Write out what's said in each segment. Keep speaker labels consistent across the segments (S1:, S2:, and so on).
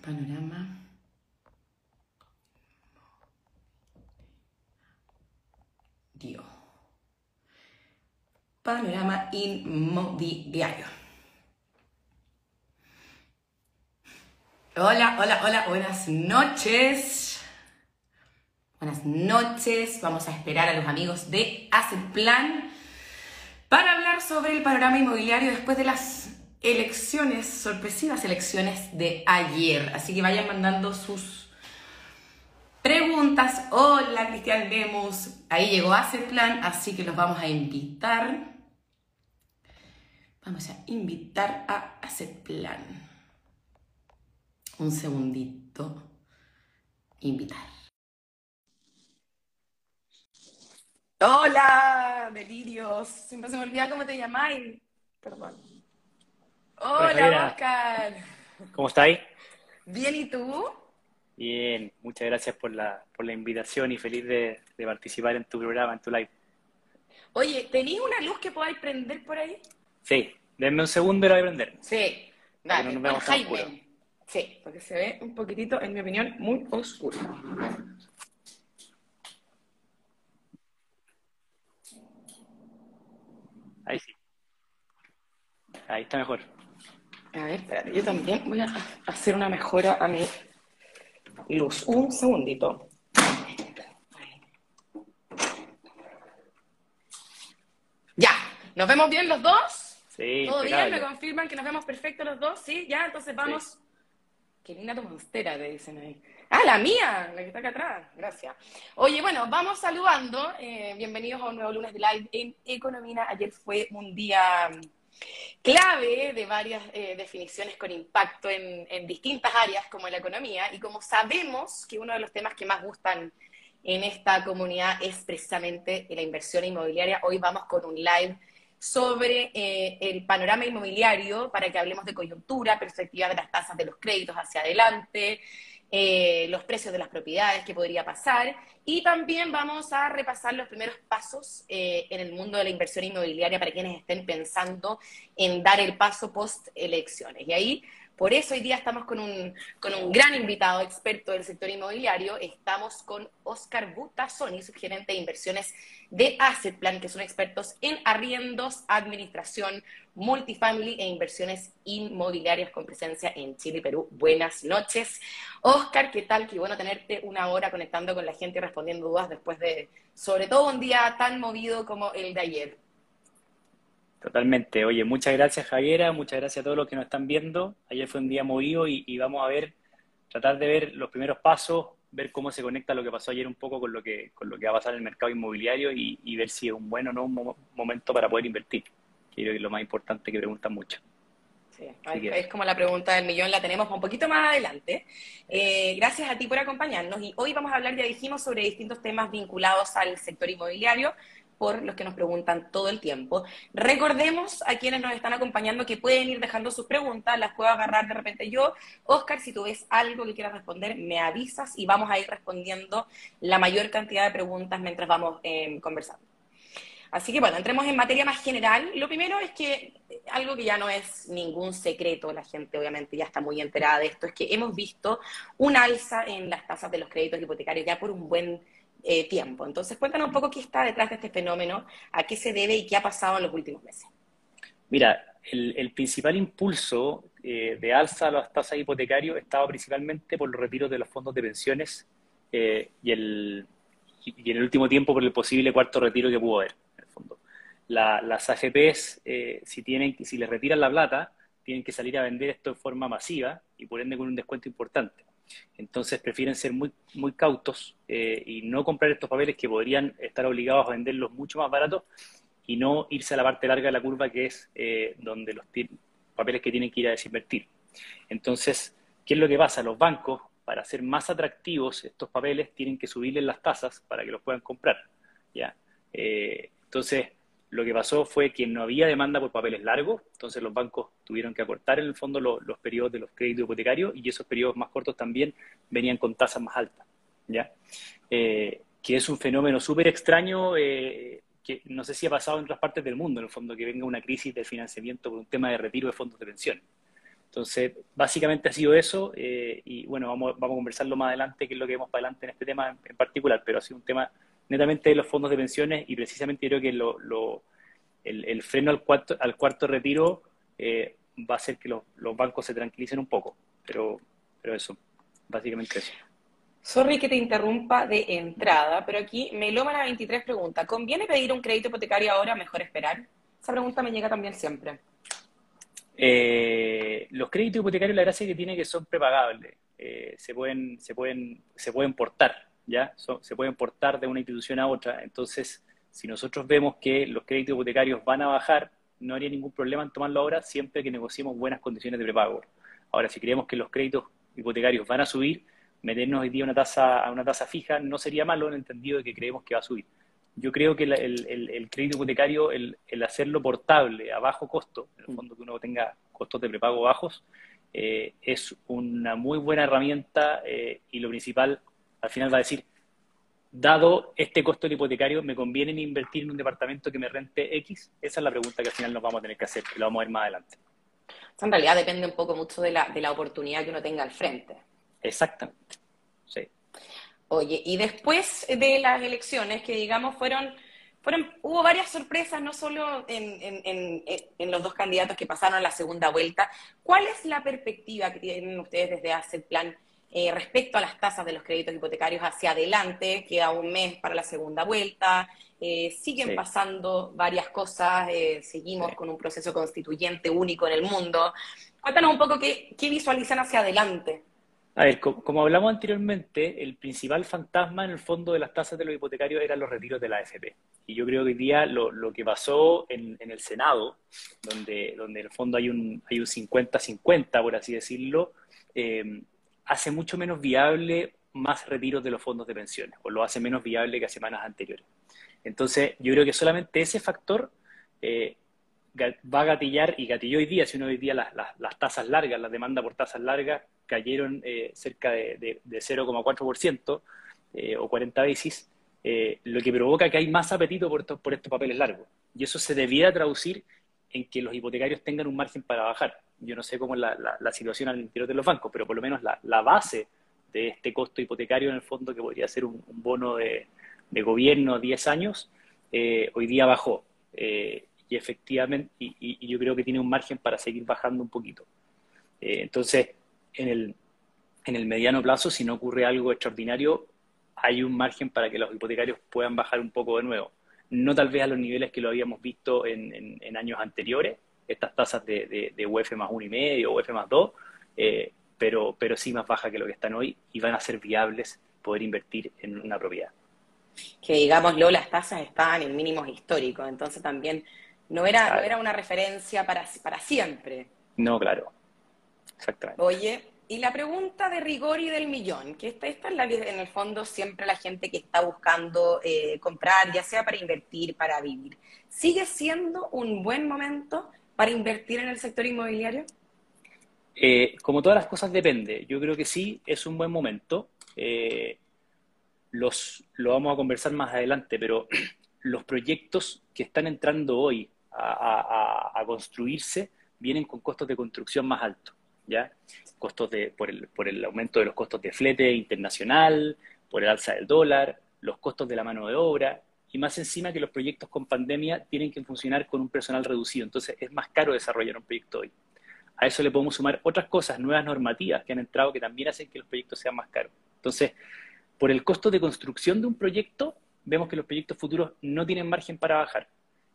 S1: panorama. Dio. Panorama inmobiliario. Hola, hola, hola, buenas noches. Buenas noches. Vamos a esperar a los amigos de Asset Plan para hablar sobre el panorama inmobiliario después de las elecciones, sorpresivas elecciones de ayer. Así que vayan mandando sus preguntas. Hola, Cristian Lemus. Ahí llegó Asset Plan, así que los vamos a invitar. Vamos a invitar a Asset Plan. Un segundito. Invitar. Hola, delirios. Siempre se me olvida cómo te llamáis. Perdón. Hola, Oscar.
S2: ¿Cómo estáis?
S1: Bien, ¿y tú?
S2: Bien, muchas gracias por la, por la invitación y feliz de, participar en tu programa, en tu live.
S1: Oye, ¿tenéis una luz que podáis prender por ahí?
S2: Sí, denme un segundo y la voy a prender.
S1: Sí, dale, no Jaime. Sí, porque se ve un poquitito, en mi opinión, muy oscuro.
S2: Ahí sí. Ahí está mejor.
S1: A ver, espérate, yo también voy a hacer una mejora a mi luz. Un segundito. Ya, ¿nos vemos bien los dos?
S2: Sí.
S1: ¿Todo bien? ¿Me confirman que nos vemos perfectos los dos? Sí, ya, entonces vamos. Qué linda tu monstera, te dicen ahí. Ah, la mía, la que está acá atrás. Gracias. Oye, bueno, vamos saludando. Eh, bienvenidos a un nuevo lunes de live en Economía. Ayer fue un día clave de varias eh, definiciones con impacto en, distintas áreas como la economía. Y como sabemos que uno de los temas que más gustan en esta comunidad es precisamente la inversión inmobiliaria, hoy vamos con un live sobre eh, el panorama inmobiliario para que hablemos de coyuntura, perspectiva de las tasas de los créditos hacia adelante, eh, los precios de las propiedades, qué podría pasar. Y también vamos a repasar los primeros pasos eh, en el mundo de la inversión inmobiliaria para quienes estén pensando en dar el paso post elecciones. Y ahí por eso hoy día estamos con un, con un gran invitado experto del sector inmobiliario. Estamos con Oscar Butazoni, subgerente de inversiones de Asset Plan, que son expertos en arriendos, administración, multifamily e inversiones inmobiliarias con presencia en Chile y Perú. Buenas noches. Oscar, ¿qué tal? Qué bueno tenerte una hora conectando con la gente y respondiendo dudas después de, sobre todo, un día tan movido como el de ayer.
S2: Totalmente. Oye, muchas gracias Javiera, muchas gracias a todos los que nos están viendo. Ayer fue un día movido y, vamos a ver, tratar de ver los primeros pasos, ver cómo se conecta lo que pasó ayer un poco con lo que, con lo que va a pasar en el mercado inmobiliario y, ver si es un buen o no un momento para poder invertir. Creo que es lo más importante que preguntan mucho.
S1: Sí, es como la pregunta del millón, la tenemos un poquito más adelante. Eh, gracias a ti por acompañarnos y hoy vamos a hablar, ya dijimos, sobre distintos temas vinculados al sector inmobiliario por los que nos preguntan todo el tiempo. Recordemos a quienes nos están acompañando que pueden ir dejando sus preguntas, las puedo agarrar de repente yo. Oscar, si tú ves algo que quieras responder, me avisas y vamos a ir respondiendo la mayor cantidad de preguntas mientras vamos eh, conversando. Así que bueno, entremos en materia más general. Lo primero es que algo que ya no es ningún secreto, la gente obviamente ya está muy enterada de esto, es que hemos visto un alza en las tasas de los créditos hipotecarios ya por un buen eh, tiempo. Entonces, cuéntanos un poco qué está detrás de este fenómeno, a qué se debe y qué ha pasado en los últimos meses.
S2: Mira, el, principal impulso eh, de alza a las tasas hipotecarias estaba principalmente por los retiros de los fondos de pensiones eh, y, el, y en el último tiempo por el posible cuarto retiro que pudo haber, en el fondo. las AFPs, si, tienen, si les retiran la plata, tienen que salir a vender esto de forma masiva y por ende con un descuento importante. Entonces prefieren ser muy, muy cautos eh, y no comprar estos papeles que podrían estar obligados a venderlos mucho más baratos y no irse a la parte larga de la curva que es eh, donde los papeles que tienen que ir a desinvertir. Entonces, ¿qué es lo que pasa? Los bancos, para hacer más atractivos estos papeles, tienen que subirles las tasas para que los puedan comprar. ¿ya? Eh, entonces, lo que pasó fue que no había demanda por papeles largos, entonces los bancos tuvieron que acortar en el fondo los, periodos de los créditos hipotecarios y esos periodos más cortos también venían con tasas más altas, ¿ya? Eh, que es un fenómeno súper extraño eh, que no sé si ha pasado en otras partes del mundo, en el fondo, que venga una crisis de financiamiento por un tema de retiro de fondos de pensión. Entonces, básicamente ha sido eso eh, y bueno, vamos, vamos a conversarlo más adelante, qué es lo que vemos para adelante en este tema en, particular, pero ha sido un tema netamente de los fondos de pensiones y precisamente creo que lo, lo, el, freno al cuarto, al cuarto retiro eh, va a hacer que los, los, bancos se tranquilicen un poco, pero, pero eso, básicamente eso.
S1: Sorry que te interrumpa de entrada, pero aquí Melómana 23 pregunta, ¿conviene pedir un crédito hipotecario ahora mejor esperar? Esa pregunta me llega también siempre.
S2: Eh, los créditos hipotecarios, la gracia que tiene que son prepagables. Eh, se, pueden, se, pueden, se pueden portar, ¿ya? se pueden portar de una institución a otra. Entonces, si nosotros vemos que los créditos hipotecarios van a bajar, no habría ningún problema en tomarlo ahora siempre que negociemos buenas condiciones de prepago. Ahora, si creemos que los créditos hipotecarios van a subir, meternos hoy día una tasa, a una tasa fija no sería malo en el entendido de que creemos que va a subir. Yo creo que el, crédito hipotecario, el, hacerlo portable a bajo costo, en el fondo que uno tenga costos de prepago bajos, eh, es una muy buena herramienta eh, y lo principal, al final va a decir, dado este costo del hipotecario, ¿me conviene invertir en un departamento que me rente X? Esa es la pregunta que al final nos vamos a tener que hacer, que lo vamos a ver más adelante.
S1: En realidad depende un poco mucho de la, de la oportunidad que uno tenga al frente.
S2: Exactamente.
S1: Oye, y después de las elecciones, que digamos fueron, fueron hubo varias sorpresas, no solo en, los dos candidatos que pasaron a la segunda vuelta. ¿Cuál es la perspectiva que tienen ustedes desde hace plan eh, respecto a las tasas de los créditos hipotecarios hacia adelante? Queda un mes para la segunda vuelta. Eh, siguen pasando varias cosas, eh, seguimos con un proceso constituyente único en el mundo. Cuéntanos un poco qué, qué visualizan hacia adelante.
S2: A ver, como, hablamos anteriormente, el principal fantasma en el fondo de las tasas de los hipotecarios eran los retiros de la AFP. Y yo creo que hoy día lo, que pasó en, el Senado, donde, donde en el fondo hay un hay un 50-50, por así decirlo, hace mucho menos viable más retiros de los fondos de pensiones, o lo hace menos viable que a semanas anteriores. Entonces, yo creo que solamente ese factor eh, va a gatillar, y gatilló hoy día, si uno hoy día las, las, tasas largas, la demanda por tasas largas, cayeron eh, cerca de, de, 0,4% eh, o 40 basis, eh, lo que provoca que hay más apetito por estos, por estos papeles largos. Y eso se debiera traducir en que los hipotecarios tengan un margen para bajar. Yo no sé cómo es la, situación al interior de los bancos, pero por lo menos la, base de este costo hipotecario en el fondo, que podría ser un, bono de, de, gobierno 10 años, hoy día bajó. y efectivamente, y, y, yo creo que tiene un margen para seguir bajando un poquito. entonces, en el, en el mediano plazo, si no ocurre algo extraordinario, hay un margen para que los hipotecarios puedan bajar un poco de nuevo. No tal vez a los niveles que lo habíamos visto en, en, años anteriores, estas tasas de, de, UF más 1,5 o UF más 2, eh, pero, pero sí más baja que lo que están hoy y van a ser viables poder invertir en una propiedad.
S1: Que digámoslo, las tasas estaban en mínimos históricos, entonces también no era, no era una referencia para, para siempre.
S2: No, claro.
S1: Oye, y la pregunta de rigor y del millón, que esta, esta es la en el fondo siempre la gente que está buscando eh, comprar, ya sea para invertir, para vivir. ¿Sigue siendo un buen momento para invertir en el sector inmobiliario?
S2: Eh, como todas las cosas depende. Yo creo que sí, es un buen momento. Eh, los, lo vamos a conversar más adelante, pero los proyectos que están entrando hoy a construirse vienen con costos de construcción más altos. ¿Ya? Costos de, por, el, aumento de los costos de flete internacional, por el alza del dólar, los costos de la mano de obra, y más encima que los proyectos con pandemia tienen que funcionar con un personal reducido, entonces es más caro desarrollar un proyecto hoy. A eso le podemos sumar otras cosas, nuevas normativas que han entrado que también hacen que los proyectos sean más caros. Entonces, por el costo de construcción de un proyecto, vemos que los proyectos futuros no tienen margen para bajar.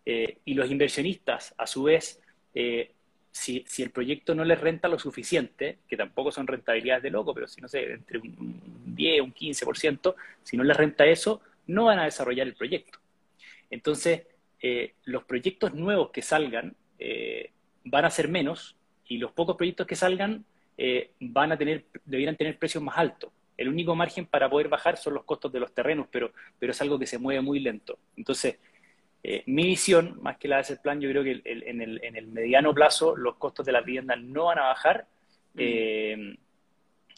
S2: Eh, y los inversionistas, a su vez, eh, si, el proyecto no les renta lo suficiente, que tampoco son rentabilidades de loco, pero si no sé, entre un 10, un 15%, si no les renta eso, no van a desarrollar el proyecto. Entonces, eh, los proyectos nuevos que salgan eh, van a ser menos y los pocos proyectos que salgan eh, van a tener, debieran tener precios más altos. El único margen para poder bajar son los costos de los terrenos, pero, pero es algo que se mueve muy lento. Entonces, eh, mi visión, más que la de ese plan, yo creo que en, el, mediano plazo los costos de la vivienda no van a bajar. Mm. Eh,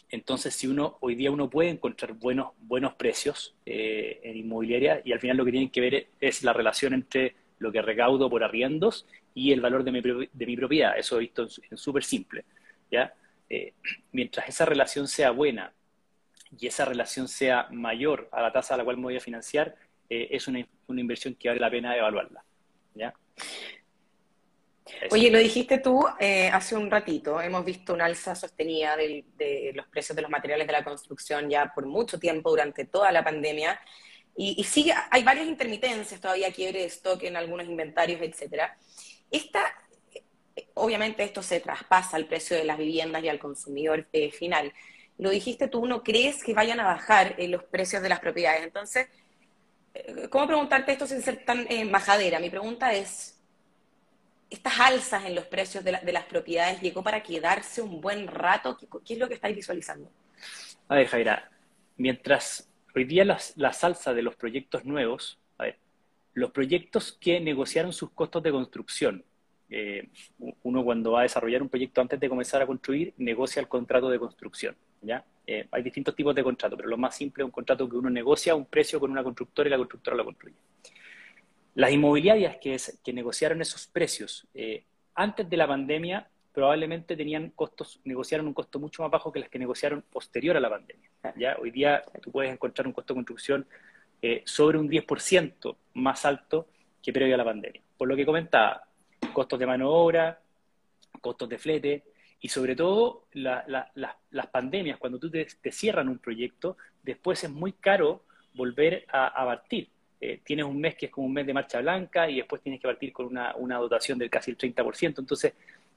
S2: entonces, si uno hoy día uno puede encontrar buenos, buenos precios eh, en inmobiliaria y al final lo que tienen que ver es la relación entre lo que recaudo por arriendos y el valor de mi, de mi propiedad. Eso he visto en súper simple. ¿ya? Mientras esa relación sea buena y esa relación sea mayor a la tasa a la cual me voy a financiar, eh, es una, una, inversión que vale la pena evaluarla. ¿ya?
S1: Oye, lo dijiste tú eh, hace un ratito, hemos visto una alza sostenida del, de los precios de los materiales de la construcción ya por mucho tiempo durante toda la pandemia. Y, y sí, hay varias intermitencias, todavía quiebre de stock en algunos inventarios, etcétera. Esta, obviamente esto se traspasa al precio de las viviendas y al consumidor eh, final. Lo dijiste tú, ¿no crees que vayan a bajar eh, los precios de las propiedades? Entonces, eh, ¿cómo preguntarte esto sin ser tan eh, majadera? Mi pregunta es, ¿estas alzas en los precios de, la, de, las propiedades llegó para quedarse un buen rato? ¿Qué, qué es lo que estáis visualizando?
S2: A ver, Jaira, mientras hoy día las, la salsa de los proyectos nuevos, a ver, los proyectos que negociaron sus costos de construcción, eh, uno cuando va a desarrollar un proyecto antes de comenzar a construir, negocia el contrato de construcción. ¿ya? Eh, hay distintos tipos de contrato, pero lo más simple es un contrato que uno negocia un precio con una constructora y la constructora lo construye. Las inmobiliarias que negociaron esos precios eh, antes de la pandemia probablemente tenían costos, negociaron un costo mucho más bajo que las que negociaron posterior a la pandemia. ¿ya? Hoy día tú puedes encontrar un costo de construcción eh, sobre un 10% más alto que previo a la pandemia. Por lo que comentaba, costos de mano de obra, costos de flete, y sobre todo la, la, la, las pandemias, cuando tú te, te, cierran un proyecto, después es muy caro volver a, partir. Eh, tienes un mes que es como un mes de marcha blanca y después tienes que partir con una, una dotación del casi el 30%. Entonces,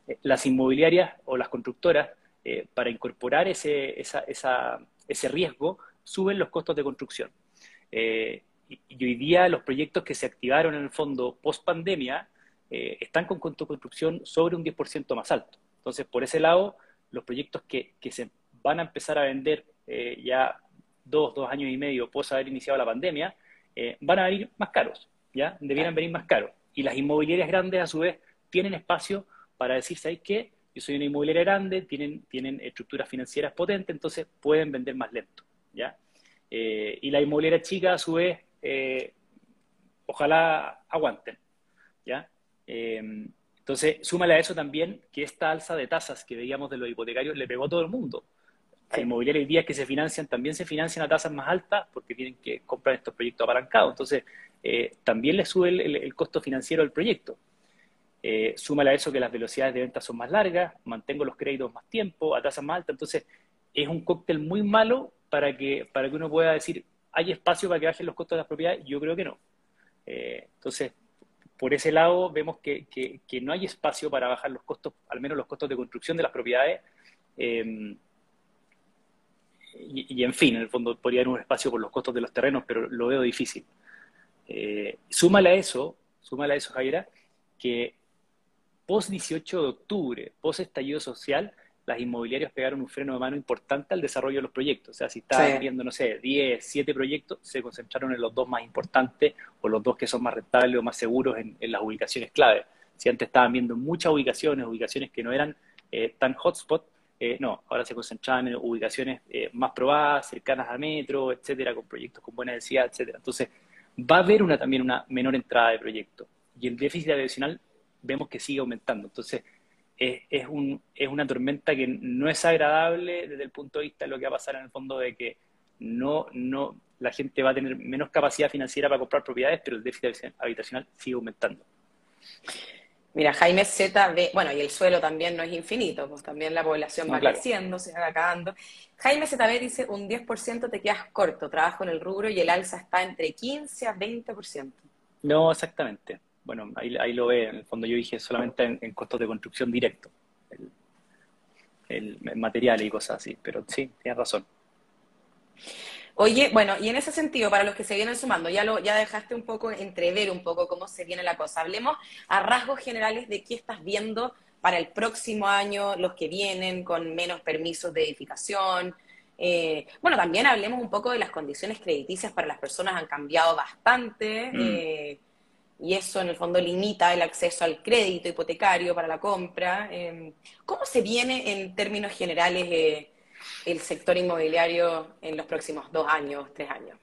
S2: eh, las inmobiliarias o las constructoras, eh, para incorporar ese, esa, esa, ese riesgo, suben los costos de construcción. Y, y, hoy día los proyectos que se activaron en el fondo post pandemia están con de construcción sobre un 10% más alto. Entonces, por ese lado, los proyectos que, que se van a empezar a vender eh, ya dos, dos años y medio post haber iniciado la pandemia, eh, van a venir más caros, ¿ya? Debieran venir más caros. Y las inmobiliarias grandes, a su vez, tienen espacio para decir, ¿sabes qué? Yo soy una inmobiliaria grande, tienen, tienen estructuras financieras potentes, entonces pueden vender más lento, ¿ya? Eh, y la inmobiliaria chica, a su vez, ojalá aguanten, ¿ya? Entonces, súmale a eso también que esta alza de tasas que veíamos de los hipotecarios le pegó a todo el mundo. Las inmobiliarias hoy día que se financian también se financian a tasas más altas porque tienen que comprar estos proyectos apalancados. Entonces, eh, también le sube el, el, el, costo financiero del proyecto. Eh, súmale a eso que las velocidades de venta son más largas, mantengo los créditos más tiempo, a tasas más altas. Entonces, es un cóctel muy malo para que, para que uno pueda decir, ¿hay espacio para que bajen los costos de las propiedades? Yo creo que no. Eh, entonces, por ese lado vemos que, no hay espacio para bajar los costos, al menos los costos de construcción de las propiedades. Eh, y, y, en fin, en el fondo podría haber un espacio por los costos de los terrenos, pero lo veo difícil. Eh, súmale a eso, súmale a eso, Jaira, que post 18 de octubre, post estallido social, las inmobiliarias pegaron un freno de mano importante al desarrollo de los proyectos. O sea, si estaban sí. viendo, no sé, 10, 7 proyectos, se concentraron en los dos más importantes o los dos que son más rentables o más seguros en, en las ubicaciones clave. Si antes estaban viendo muchas ubicaciones, ubicaciones que no eran eh, tan hotspot, eh, no, ahora se concentraban en ubicaciones eh, más probadas, cercanas a metro, etcétera, con proyectos con buena densidad, etcétera. Entonces, va a haber una, también una menor entrada de proyectos. Y el déficit adicional vemos que sigue aumentando. Entonces, es, es, un, es, una tormenta que no es agradable desde el punto de vista de lo que va a pasar en el fondo de que no, no, la gente va a tener menos capacidad financiera para comprar propiedades, pero el déficit habitacional sigue aumentando.
S1: Mira, Jaime Z bueno, y el suelo también no es infinito, pues también la población no, va claro. creciendo, se va acabando. Jaime ZB dice, un 10% te quedas corto, trabajo en el rubro y el alza está entre 15 a 20%.
S2: No, exactamente bueno, ahí, ahí, lo ve, en el fondo yo dije solamente en, en costos de construcción directo, el, el, material y cosas así, pero sí, tienes razón.
S1: Oye, bueno, y en ese sentido, para los que se vienen sumando, ya, lo, ya dejaste un poco entrever un poco cómo se viene la cosa. Hablemos a rasgos generales de qué estás viendo para el próximo año, los que vienen con menos permisos de edificación. Eh, bueno, también hablemos un poco de las condiciones crediticias para las personas, han cambiado bastante. Mm. Eh, y eso en el fondo limita el acceso al crédito hipotecario para la compra. Eh, ¿Cómo se viene en términos generales eh, el sector inmobiliario en los próximos dos años, tres años?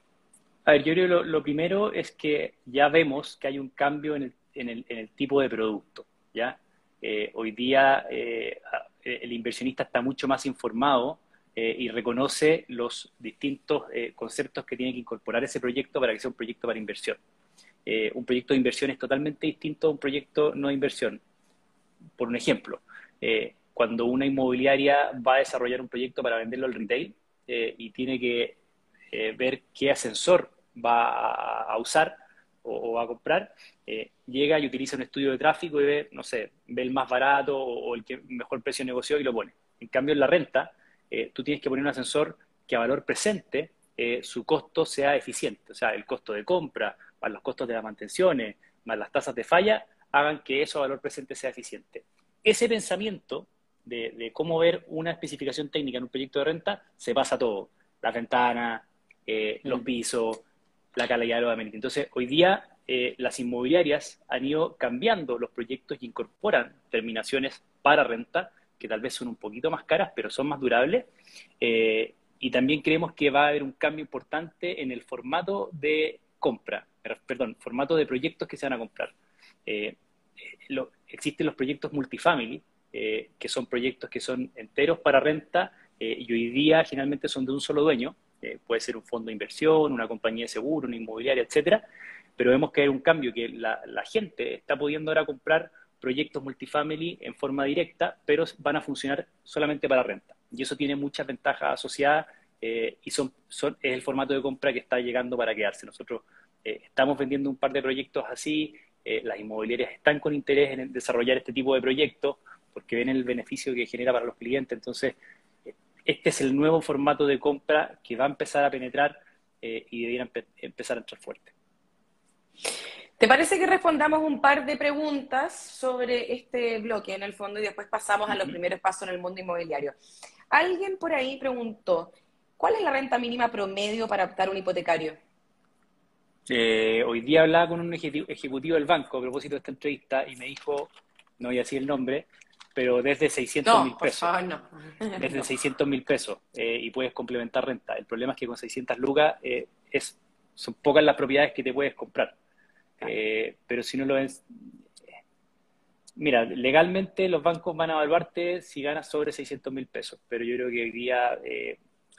S2: A ver, yo creo que lo, primero es que ya vemos que hay un cambio en el, tipo de producto. ¿ya? Eh, hoy día el inversionista está mucho más informado y reconoce los distintos conceptos que tiene que incorporar ese proyecto para que sea un proyecto para inversión. Un proyecto de inversión es totalmente distinto a un proyecto no de inversión. Por un ejemplo, cuando una inmobiliaria va a desarrollar un proyecto para venderlo al retail y tiene que ver qué ascensor va a, usar o, va a comprar, eh, llega y utiliza un estudio de tráfico y ve, no sé, ve el más barato o, el que mejor precio negoció y lo pone. En cambio, en la renta, eh, tú tienes que poner un ascensor que a valor presente eh, su costo sea eficiente, o sea, el costo de compra, más los costos de las mantenciones, más las tasas de falla, hagan que eso valor presente sea eficiente. Ese pensamiento de, de cómo ver una especificación técnica en un proyecto de renta se pasa a todo. Las ventanas, los mm. pisos, la calidad de los amenities. Entonces, hoy día eh, las inmobiliarias han ido cambiando los proyectos y incorporan terminaciones para renta, que tal vez son un poquito más caras, pero son más durables. Eh, y también creemos que va a haber un cambio importante en el formato de compra, perdón, formato de proyectos que se van a comprar. Eh, existen los proyectos multifamily, que son proyectos que son enteros para renta y hoy día generalmente son de un solo dueño, eh, puede ser un fondo de inversión, una compañía de seguro, una inmobiliaria, etcétera, pero vemos que hay un cambio, que la, gente está pudiendo ahora comprar proyectos multifamily en forma directa, pero van a funcionar solamente para renta. Y eso tiene muchas ventajas asociadas eh, y es el formato de compra que está llegando para quedarse. Nosotros eh, estamos vendiendo un par de proyectos así, las inmobiliarias están con interés en desarrollar este tipo de proyectos porque ven el beneficio que genera para los clientes. Entonces, este es el nuevo formato de compra que va a empezar a penetrar eh, y debería empezar a entrar fuerte.
S1: ¿Te parece que respondamos un par de preguntas sobre este bloque en el fondo y después pasamos a los primeros pasos en el mundo inmobiliario? Alguien por ahí preguntó, ¿cuál es la renta mínima promedio para optar un hipotecario?
S2: Eh, hoy día hablaba con un ejecutivo del banco a propósito de esta entrevista y me dijo, no voy a decir el nombre, pero desde 600 mil pesos. Desde 600 mil pesos eh, y puedes complementar renta. El problema es que con 600 lucas eh, es, son pocas las propiedades que te puedes comprar. Eh, pero si no lo ves, mira, legalmente los bancos van a evaluarte si ganas sobre 600 mil pesos, pero yo creo que hoy día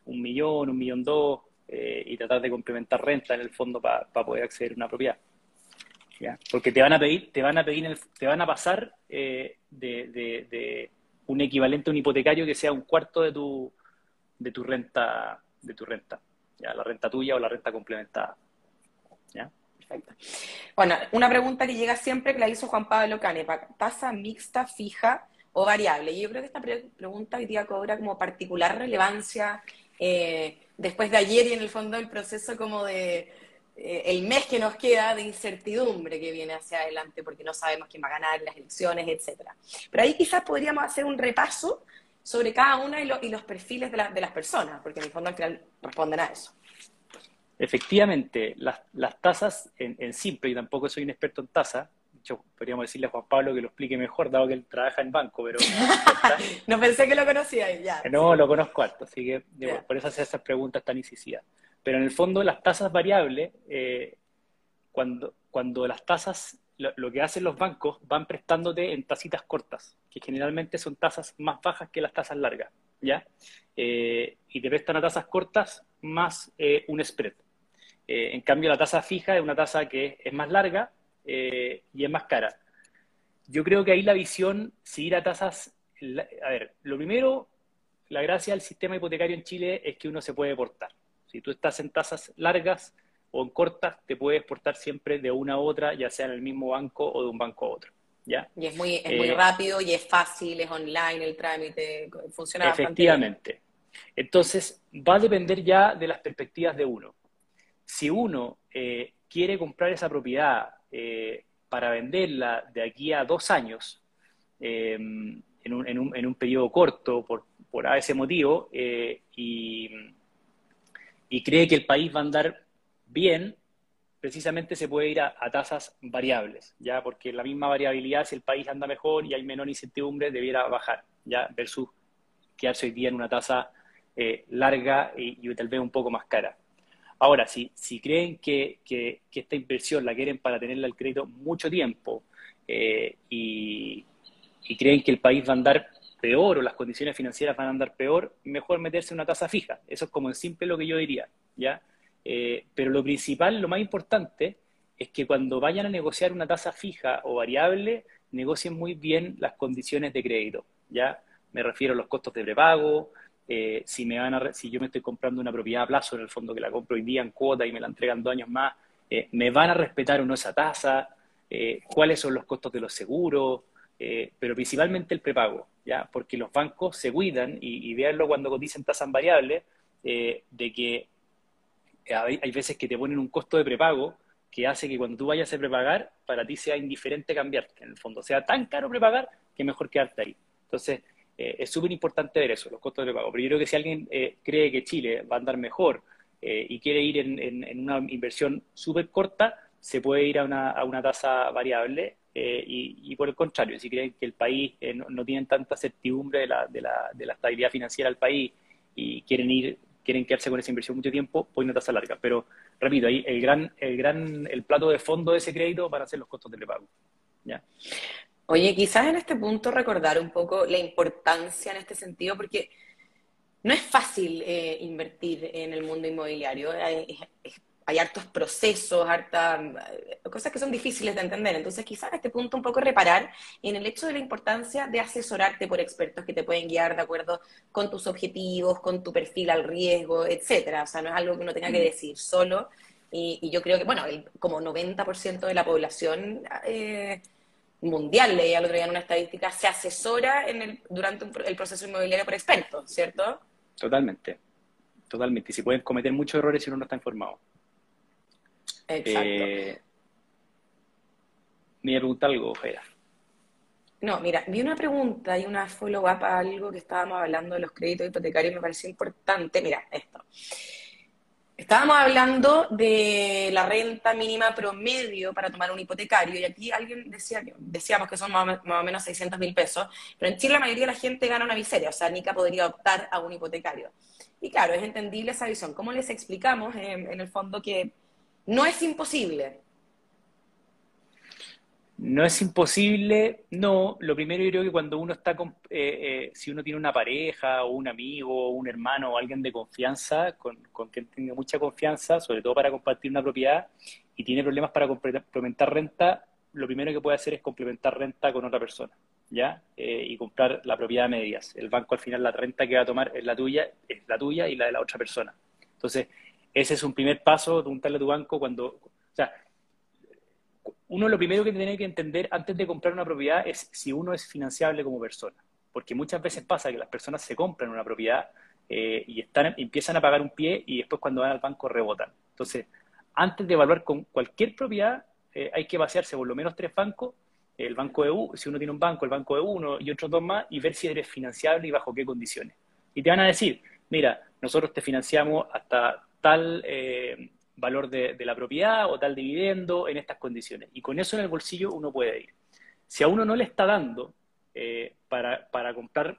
S2: un millón, un millón dos y tratar de complementar renta en el fondo para poder acceder a una propiedad. Porque te van a pedir, te van a pedir, te van a pasar eh, de, un equivalente a un hipotecario que sea un cuarto de tu, de tu renta, de tu renta, ¿ya? la renta tuya o la renta complementada. ¿ya?
S1: Perfecto. Bueno, una pregunta que llega siempre que la hizo Juan Pablo Canepa, tasa mixta, fija o variable. Y yo creo que esta pregunta hoy día cobra como particular relevancia eh, después de ayer y en el fondo del proceso como de eh, el mes que nos queda de incertidumbre que viene hacia adelante, porque no sabemos quién va a ganar las elecciones, etcétera. Pero ahí quizás podríamos hacer un repaso sobre cada una y, los perfiles de, las personas, porque en el fondo al final responden a eso.
S2: Efectivamente, las, tasas en, simple, y tampoco soy un experto en tasas, hecho, podríamos decirle a Juan Pablo que lo explique mejor, dado que él trabaja en banco, pero...
S1: no pensé que lo conocía ya.
S2: No, lo conozco harto, así que por eso hace esas preguntas tan incisivas. Pero en el fondo las tasas variables, eh, cuando, cuando las tasas, lo, que hacen los bancos, van prestándote en tasitas cortas, que generalmente son tasas más bajas que las tasas largas, ¿ya? Eh, y te prestan a tasas cortas más eh, un spread. en cambio, la tasa fija es una tasa que es más larga y es más cara. Yo creo que ahí la visión, si ir a tasas, a ver, lo primero, la gracia del sistema hipotecario en Chile es que uno se puede portar. Si tú estás en tasas largas o en cortas, te puedes exportar siempre de una a otra, ya sea en el mismo banco o de un banco a otro. ¿ya?
S1: Y es muy, es muy eh, rápido y es fácil, es online el trámite, funciona
S2: Efectivamente. Entonces, va a depender ya de las perspectivas de uno. Si uno eh, quiere comprar esa propiedad eh, para venderla de aquí a dos años, en un, en, un, en, un, periodo corto, por, por ese motivo, y y cree que el país va a andar bien, precisamente se puede ir a, tasas variables, ¿ya? Porque la misma variabilidad, si el país anda mejor y hay menor incertidumbre, debiera bajar, ¿ya? Versus quedarse hoy día en una tasa eh, larga y, tal vez un poco más cara. Ahora, si, si creen que, esta inversión la quieren para tenerla al crédito mucho tiempo eh, y, creen que el país va a andar peor o las condiciones financieras van a andar peor, mejor meterse en una tasa fija. Eso es como en simple lo que yo diría, ¿ya? Eh, pero lo principal, lo más importante, es que cuando vayan a negociar una tasa fija o variable, negocien muy bien las condiciones de crédito, ¿ya? Me refiero a los costos de prepago, eh, si, me van a, si yo me estoy comprando una propiedad a plazo, en el fondo que la compro hoy día en cuota y me la entregan dos años más, eh, ¿me van a respetar o no esa tasa? ¿Cuáles son los costos de los seguros? pero principalmente el prepago, ¿ya? Porque los bancos se cuidan, y, y véanlo cuando cotizan tasas variables, de que hay, hay, veces que te ponen un costo de prepago que hace que cuando tú vayas a prepagar, para ti sea indiferente cambiarte, en el fondo. Sea tan caro prepagar que mejor quedarte ahí. Entonces, eh, es súper importante ver eso, los costos de prepago. Pero yo creo que si alguien eh, cree que Chile va a andar mejor eh, y quiere ir en, una inversión súper corta, se puede ir a una, a una tasa variable y, por el contrario, si creen que el país no, no, tienen tanta certidumbre de la, de, la, de la estabilidad financiera del país y quieren ir quieren quedarse con esa inversión mucho tiempo, pues una tasa larga. Pero, repito, ahí el gran, el gran, el plato de fondo de ese crédito van a ser los costos de prepago. ¿ya?
S1: Oye, quizás en este punto recordar un poco la importancia en este sentido, porque no es fácil eh, invertir en el mundo inmobiliario. Es, hay hartos procesos, hartas eh, cosas que son difíciles de entender. Entonces, quizás a este punto un poco reparar en el hecho de la importancia de asesorarte por expertos que te pueden guiar de acuerdo con tus objetivos, con tu perfil al riesgo, etcétera. O sea, no es algo que uno tenga que decir solo. Y, yo creo que, bueno, el, como 90% de la población eh, mundial, leía el otro día en una estadística, se asesora en el, durante el proceso inmobiliario por expertos, ¿cierto?
S2: Totalmente, totalmente. Y se pueden cometer muchos errores si uno no está informado.
S1: Exacto. Eh,
S2: me iba a preguntar algo, Fera.
S1: No, mira, vi una pregunta y una follow-up a algo que estábamos hablando de los créditos hipotecarios y me pareció importante. Mira, esto. Estábamos hablando de la renta mínima promedio para tomar un hipotecario y aquí alguien decía decíamos que son más o menos 600 mil pesos, pero en Chile la mayoría de la gente gana una miseria, o sea, Nica podría optar a un hipotecario. Y claro, es entendible esa visión. ¿Cómo les explicamos en el fondo que no es imposible.
S2: No es imposible, no. Lo primero yo creo que cuando uno está eh, eh, si uno tiene una pareja o un amigo o un hermano o alguien de confianza, con, quien tenga mucha confianza, sobre todo para compartir una propiedad y tiene problemas para complementar renta, lo primero que puede hacer es complementar renta con otra persona, ¿ya? Eh, y comprar la propiedad a medias. El banco al final la renta que va a tomar es la tuya, es la tuya y la de la otra persona. Entonces, ese es un primer paso, preguntarle a tu banco cuando... O sea, uno lo primero que tiene que entender antes de comprar una propiedad es si uno es financiable como persona. Porque muchas veces pasa que las personas se compran una propiedad eh, y empiezan a pagar un pie y después cuando van al banco rebotan. Entonces, antes de evaluar con cualquier propiedad, eh, hay que vaciarse por lo menos tres bancos, el banco EU, si uno tiene un banco, el banco de uno y otros dos más, y ver si eres financiable y bajo qué condiciones. Y te van a decir, mira, nosotros te financiamos hasta tal eh, valor de, la propiedad o tal dividendo en estas condiciones. Y con eso en el bolsillo uno puede ir. Si a uno no le está dando eh, para, comprar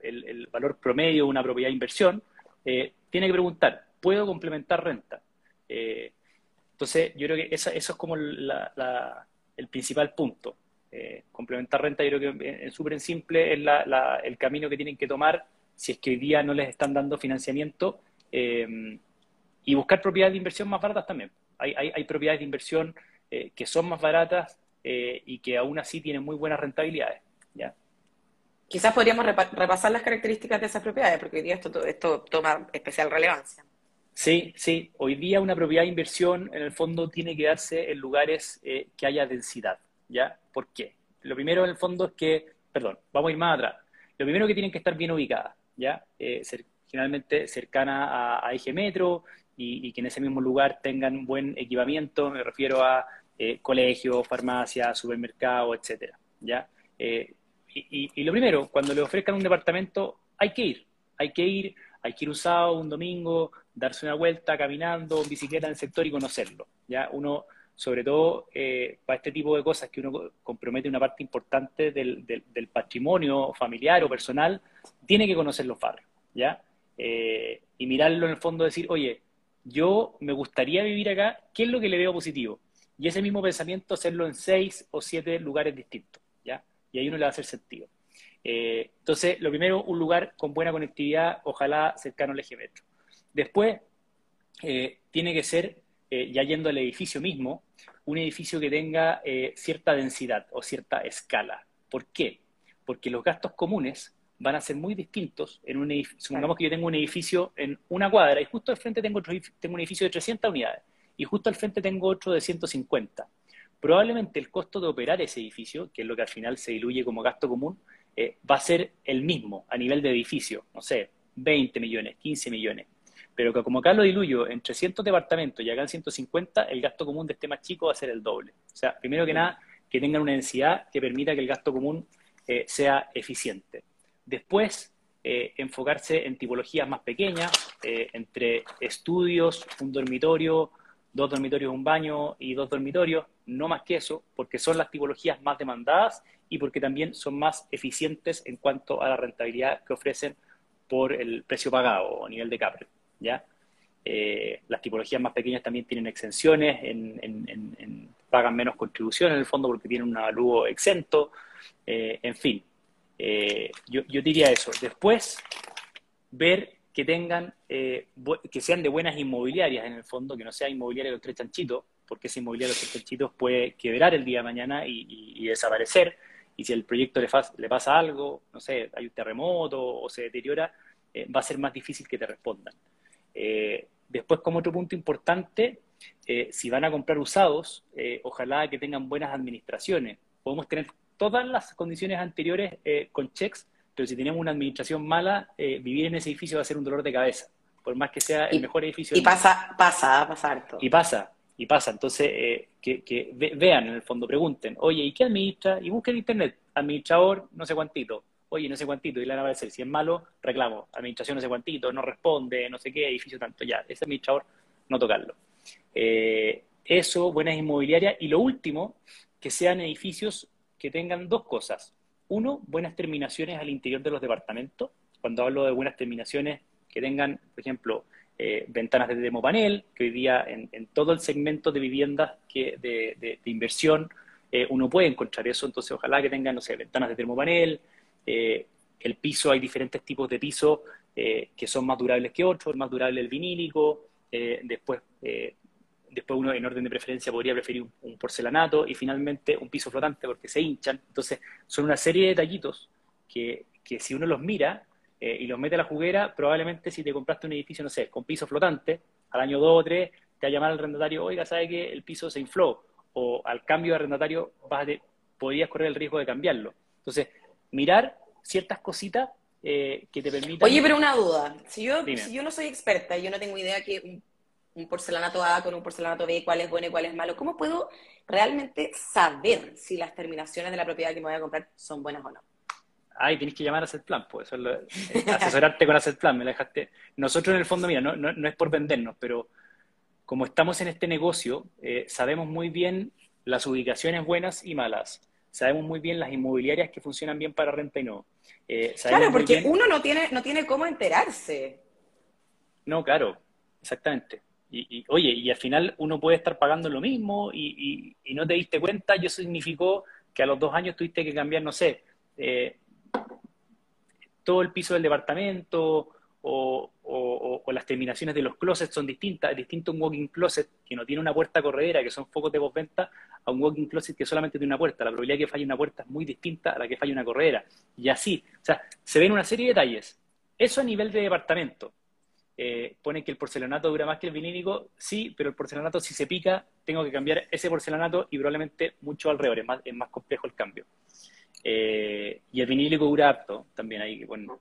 S2: el, valor promedio de una propiedad de inversión, eh, tiene que preguntar, ¿puedo complementar renta? entonces, yo creo que eso es como el principal punto. complementar renta, yo creo que es súper simple, es el camino que tienen que tomar si es que hoy día no les están dando financiamiento y buscar propiedades de inversión más baratas también. Hay, hay, propiedades de inversión eh, que son más baratas eh, y que aún así tienen muy buenas rentabilidades. ¿ya?
S1: Quizás podríamos repasar las características de esas propiedades, porque hoy día esto, esto toma especial relevancia.
S2: Sí, sí. Hoy día una propiedad de inversión, en el fondo, tiene que darse en lugares eh, que haya densidad. ¿Ya? ¿Por qué? Lo primero, en el fondo, es que, perdón, vamos a ir más atrás. Lo primero que tienen que estar bien ubicadas, ¿ya? generalmente cercana a, eje metro, y, que en ese mismo lugar tengan buen equipamiento, me refiero a eh, colegios, farmacias, supermercados, etcétera, ¿ya? Eh, y, lo primero, cuando le ofrezcan un departamento, hay que ir, hay que ir, hay que ir un sábado, un domingo, darse una vuelta caminando, en bicicleta en el sector y conocerlo, ¿ya? Uno, sobre todo eh, para este tipo de cosas que uno compromete una parte importante del, del, patrimonio familiar o personal, tiene que conocer los barrios, ¿ya? y mirarlo en el fondo, decir, oye, yo me gustaría vivir acá, ¿qué es lo que le veo positivo? Y ese mismo pensamiento hacerlo en seis o siete lugares distintos, ¿ya? Y ahí uno le va a hacer sentido. Eh, entonces, lo primero, un lugar con buena conectividad, ojalá cercano al eje metro. Después, eh, tiene que ser, eh, ya yendo al edificio mismo, un edificio que tenga cierta densidad o cierta escala. ¿Por qué? Porque los gastos comunes van a ser muy distintos en un edificio. Supongamos que yo tengo un edificio en una cuadra y justo al frente tengo, otro, tengo un edificio de 300 unidades y justo al frente tengo otro de 150. Probablemente el costo de operar ese edificio, que es lo que al final se diluye como gasto común, eh, va a ser el mismo a nivel de edificio, no sé, 20 millones, 15 millones. Pero que como acá lo diluyo en 300 departamentos y acá en 150, el gasto común de este más chico va a ser el doble. O sea, primero que nada, que tengan una densidad que permita que el gasto común eh, sea eficiente. Después, eh, enfocarse en tipologías más pequeñas, entre estudios, un dormitorio, dos dormitorios, un baño y dos dormitorios, no más que eso, porque son las tipologías más demandadas y porque también son más eficientes en cuanto a la rentabilidad que ofrecen por el precio pagado o nivel de capre, ¿ya? Eh, las tipologías más pequeñas también tienen exenciones, en, pagan menos contribuciones en el fondo porque tienen un avalúo exento, eh, en fin. Eh, yo, diría eso. Después, ver que tengan, que sean de buenas inmobiliarias en el fondo, que no sea inmobiliaria de los tres chanchitos, porque esa inmobiliaria de los tres chanchitos puede quebrar el día de mañana y desaparecer y si el proyecto le, pasa algo, no sé, hay un terremoto o se deteriora, eh, va a ser más difícil que te respondan. Eh, después, como otro punto importante, eh, si van a comprar usados, ojalá que tengan buenas administraciones. Podemos tener todas las condiciones anteriores con checks, pero si tenemos una administración mala, vivir en ese edificio va a ser un dolor de cabeza, por más que sea el mejor edificio.
S1: Y pasa, pasa, pasa harto.
S2: Y pasa, y pasa. Entonces, eh, que, vean en el fondo, pregunten, oye, ¿y qué administra? Y busquen en internet, administrador, no sé cuántito. Oye, no sé cuántito, y le van a aparecer. Si es malo, reclamo. Administración no sé cuántito, no responde, no sé qué, edificio tanto. Ya, ese administrador, no tocarlo. Eh, eso, buenas inmobiliarias. Y lo último, que sean edificios que tengan dos cosas. Uno, buenas terminaciones al interior de los departamentos. Cuando hablo de buenas terminaciones, que tengan, por ejemplo, eh, ventanas de termopanel, que hoy día en, todo el segmento de viviendas que de, inversión eh, uno puede encontrar eso, entonces ojalá que tengan, no sé, ventanas de termopanel, eh, el piso, hay diferentes tipos de piso que son más durables que otros, más durable el vinílico, después, después uno en orden de preferencia podría preferir un, porcelanato y finalmente un piso flotante porque se hinchan, entonces son una serie de detallitos que, que si uno los mira, eh, y los mete a la juguera, probablemente si te compraste un edificio, no sé, con piso flotante, al año 2 o 3, te va a llamar al arrendatario, oiga, ¿sabe que el piso se infló? O al cambio de arrendatario vas podrías correr el riesgo de cambiarlo. Entonces, mirar ciertas cositas eh, que te permitan...
S1: Oye, pero una duda. Si yo, si yo no soy experta y yo no tengo idea que un, porcelanato A con un porcelanato B, cuál es bueno y cuál es malo, ¿cómo puedo realmente saber si las terminaciones de la propiedad que me voy a comprar son buenas o no?
S2: ay, tienes que llamar a Asset Plan, pues eso es asesorarte con Asset Plan, me la dejaste. Nosotros en el fondo, mira, no, no, es por vendernos, pero como estamos en este negocio, eh, sabemos muy bien las ubicaciones buenas y malas. Sabemos muy bien las inmobiliarias que funcionan bien para renta y no.
S1: Eh, claro, porque uno no tiene, no tiene cómo enterarse.
S2: No, claro, exactamente. Y, oye, y al final uno puede estar pagando lo mismo y, no te diste cuenta, y eso significó que a los dos años tuviste que cambiar, no sé, eh, todo el piso del departamento o, las terminaciones de los closets son distintas. Es distinto un walking closet que no tiene una puerta corredera, que son focos de postventa, a un walking closet que solamente tiene una puerta. La probabilidad de que falle una puerta es muy distinta a la que falle una corredera. Y así, o sea, se ven una serie de detalles. Eso a nivel de departamento. Eh, pone que el porcelanato dura más que el vinílico, sí, pero el porcelanato si se pica, tengo que cambiar ese porcelanato y probablemente mucho alrededor, es más, es más complejo el cambio. Eh, y el vinílico dura harto también ahí, bueno.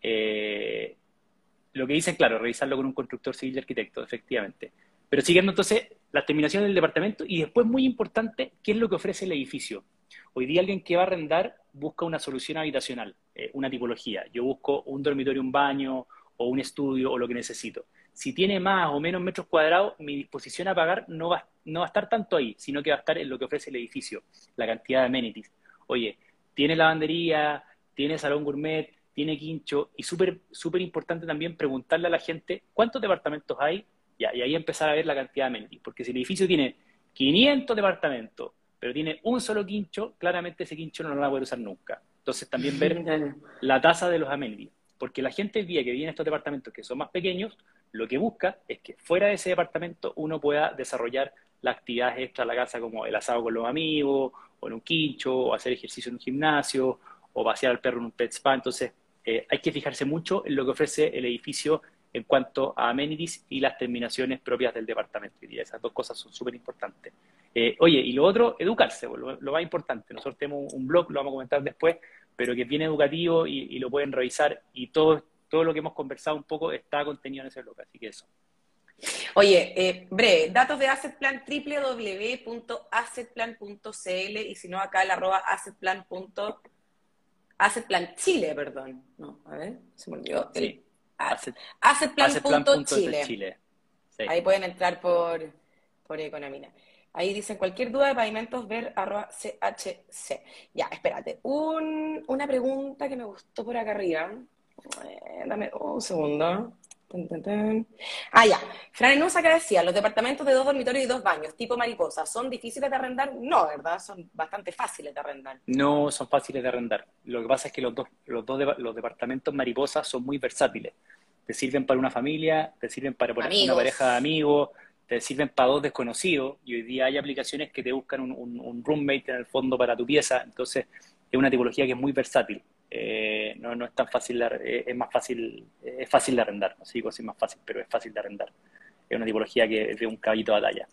S2: Eh, lo que dicen, claro, revisarlo con un constructor civil y arquitecto, efectivamente. Pero siguiendo entonces la terminación del departamento y después, muy importante, qué es lo que ofrece el edificio. Hoy día alguien que va a arrendar busca una solución habitacional, eh, una tipología. Yo busco un dormitorio, un baño o un estudio o lo que necesito. Si tiene más o menos metros cuadrados, mi disposición a pagar no va, no va a estar tanto ahí, sino que va a estar en lo que ofrece el edificio, la cantidad de amenities oye, tiene lavandería, tiene salón gourmet, tiene quincho, y súper súper importante también preguntarle a la gente cuántos departamentos hay, y ahí empezar a ver la cantidad de amenities, porque si el edificio tiene 500 departamentos, pero tiene un solo quincho, claramente ese quincho no lo van a poder usar nunca. Entonces también ver la tasa de los amenities. Porque la gente el día que viene a estos departamentos que son más pequeños, lo que busca es que fuera de ese departamento uno pueda desarrollar las actividades extra a la casa como el asado con los amigos, o en un quincho, o hacer ejercicio en un gimnasio, o pasear al perro en un pet spa. Entonces eh, hay que fijarse mucho en lo que ofrece el edificio en cuanto a amenities y las terminaciones propias del departamento. Y esas dos cosas son súper importantes. Eh, oye, y lo otro, educarse, lo, más importante. Nosotros tenemos un blog, lo vamos a comentar después, pero que es bien educativo y, lo pueden revisar y todo, todo lo que hemos conversado un poco está contenido en ese blog, así que eso.
S1: Oye, eh, breve, datos de Assetplan, www.assetplan.cl y si no acá el arroba assetplan. Assetplan Chile, perdón. No, a ver, se me olvidó. Sí. Assetplan.chile. Ahí pueden entrar por, por Economía. Ahí dicen cualquier duda de pavimentos, ver arroba CHC. Ya, espérate. Un, una pregunta que me gustó por acá arriba. Eh, dame un segundo. Ah, ya. Fran Enusa que decía, los departamentos de dos dormitorios y dos baños, tipo mariposa, ¿son difíciles de arrendar? No, ¿verdad? Son bastante fáciles de arrendar.
S2: No son fáciles de arrendar. Lo que pasa es que los dos, los dos los departamentos mariposa son muy versátiles. Te sirven para una familia, te sirven para una pareja de amigos, te sirven para dos desconocidos. Y hoy día hay aplicaciones que te buscan un, un roommate en el fondo para tu pieza. Entonces, es una tipología que es muy versátil. Eh, no, no es tan fácil, eh, es más fácil, es fácil de arrendar, no digo si es más fácil, pero es fácil de arrendar. Es una tipología que es de un caballito de batalla.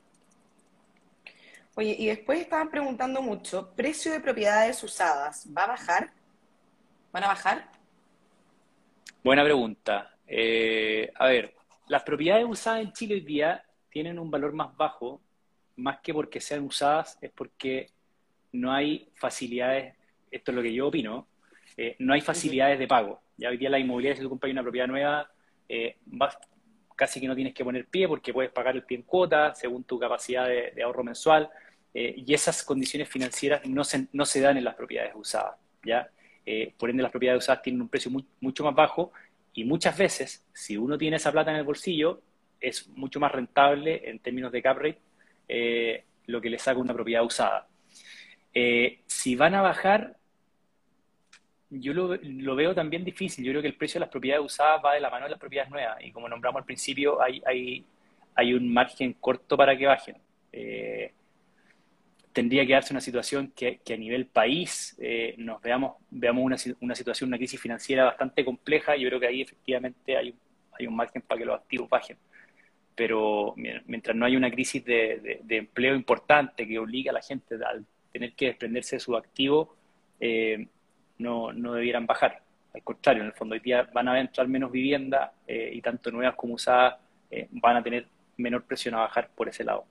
S1: Oye, y después estaban preguntando mucho, ¿precio de propiedades usadas va a bajar? ¿Van a bajar?
S2: Buena pregunta. Eh, a ver, las propiedades usadas en Chile hoy día tienen un valor más bajo, más que porque sean usadas, es porque no hay facilidades, esto es lo que yo opino, eh, no hay facilidades de pago. Ya hoy día la inmobiliaria, si tú compras una propiedad nueva, eh, casi que no tienes que poner pie porque puedes pagar el pie en cuota según tu capacidad de, ahorro mensual. Eh, y esas condiciones financieras no se, no se dan en las propiedades usadas. ¿ya? por ende, las propiedades usadas tienen un precio mucho más bajo y muchas veces, si uno tiene esa plata en el bolsillo, es mucho más rentable en términos de cap rate lo que le saca una propiedad usada. si van a bajar, yo lo, veo también difícil. Yo creo que el precio de las propiedades usadas va de la mano de las propiedades nuevas. Y como nombramos al principio, hay, hay, hay un margen corto para que bajen. Eh, tendría que darse una situación que, a nivel país eh, nos veamos, veamos una, una, situación, una crisis financiera bastante compleja. Yo creo que ahí efectivamente hay, hay un margen para que los activos bajen. Pero mientras no haya una crisis de, empleo importante que obligue a la gente a tener que desprenderse de su activo, eh, no, no debieran bajar. Al contrario, en el fondo hoy día van a entrar menos viviendas eh, y tanto nuevas como usadas eh, van a tener menor presión a bajar por ese lado.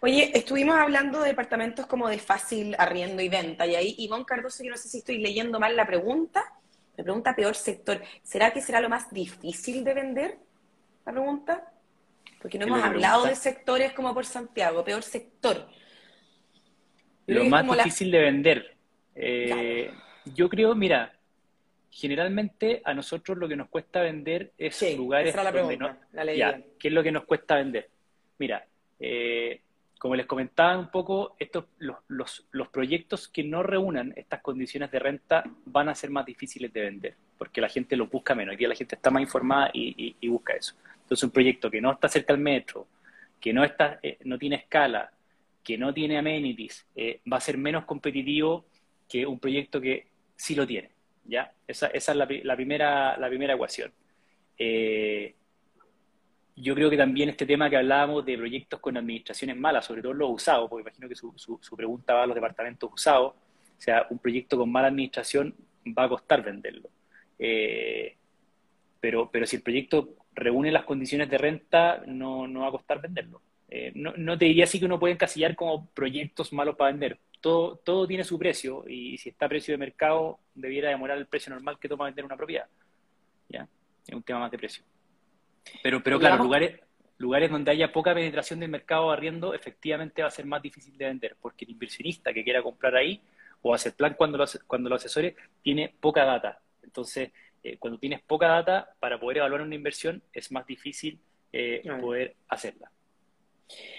S1: Oye, estuvimos hablando de departamentos como de fácil arriendo y venta, y ahí Ivonne Cardoso, yo no sé si estoy leyendo mal la pregunta, me pregunta peor sector, ¿será que será lo más difícil de vender? La pregunta. Porque no hemos hablado de sectores como por Santiago, peor sector.
S2: lo más difícil de vender. Eh, yo creo, mira, generalmente a nosotros lo que nos cuesta vender es lugares
S1: la
S2: ¿Qué es lo que nos cuesta vender? Mira, eh, como les comentaba un poco, estos, los, los, proyectos que no reúnan estas condiciones de renta van a ser más difíciles de vender, porque la gente los busca menos. Día la gente está más informada y, busca eso. Entonces, un proyecto que no está cerca del metro, que no, está, eh, no tiene escala, que no tiene amenities, va a ser menos competitivo que un proyecto que sí lo tiene. ¿ya? Esa, esa es la, primera, la primera ecuación. Eh, yo creo que también este tema que hablábamos de proyectos con administraciones malas, sobre todo los usados, porque imagino que su, su, pregunta va a los departamentos usados, o sea, un proyecto con mala administración va a costar venderlo. Eh, pero, pero si el proyecto reúne las condiciones de renta, no, no va a costar venderlo. Eh, no, no, te diría así que uno puede encasillar como proyectos malos para vender, todo, todo tiene su precio y si está a precio de mercado, debiera demorar el precio normal que toma vender una propiedad. ¿Ya? Es un tema más de precio. Pero, pero claro, lugares, lugares donde haya poca penetración del mercado arriendo, efectivamente va a ser más difícil de vender, porque el inversionista que quiera comprar ahí o hacer plan cuando lo, cuando lo asesore, tiene poca data. Entonces, eh, cuando tienes poca data, para poder evaluar una inversión es más difícil eh, poder hacerla.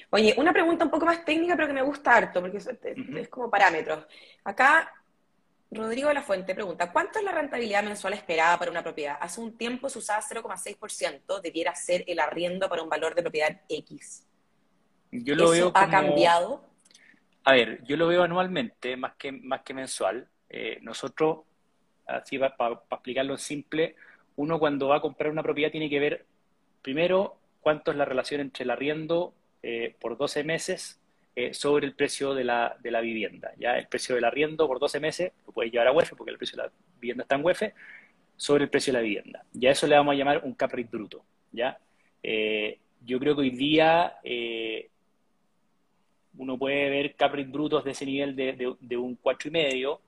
S1: Oye, una pregunta un poco más técnica, pero que me gusta harto, porque es, como parámetros. Acá Rodrigo de la Fuente pregunta, ¿cuánto es la rentabilidad mensual esperada para una propiedad? Hace un tiempo se usaba 0,6%, debiera ser el arriendo para un valor de propiedad X.
S2: Yo lo ¿Eso
S1: ha cambiado?
S2: A ver, yo lo veo anualmente, más que, más que mensual. Eh, nosotros, así para explicarlo en simple, uno cuando va a comprar una propiedad tiene que ver primero cuánto es la relación entre el arriendo eh, por 12 meses eh, sobre el precio de la, de la, vivienda. ¿ya? El precio del arriendo por 12 meses lo puedes llevar a UEF porque el precio de la vivienda está en UEF sobre el precio de la vivienda. Ya eso le vamos a llamar un cap rate bruto. ¿ya? Eh, yo creo que hoy día uno puede ver cap rate brutos de ese nivel de, de, de un 4,5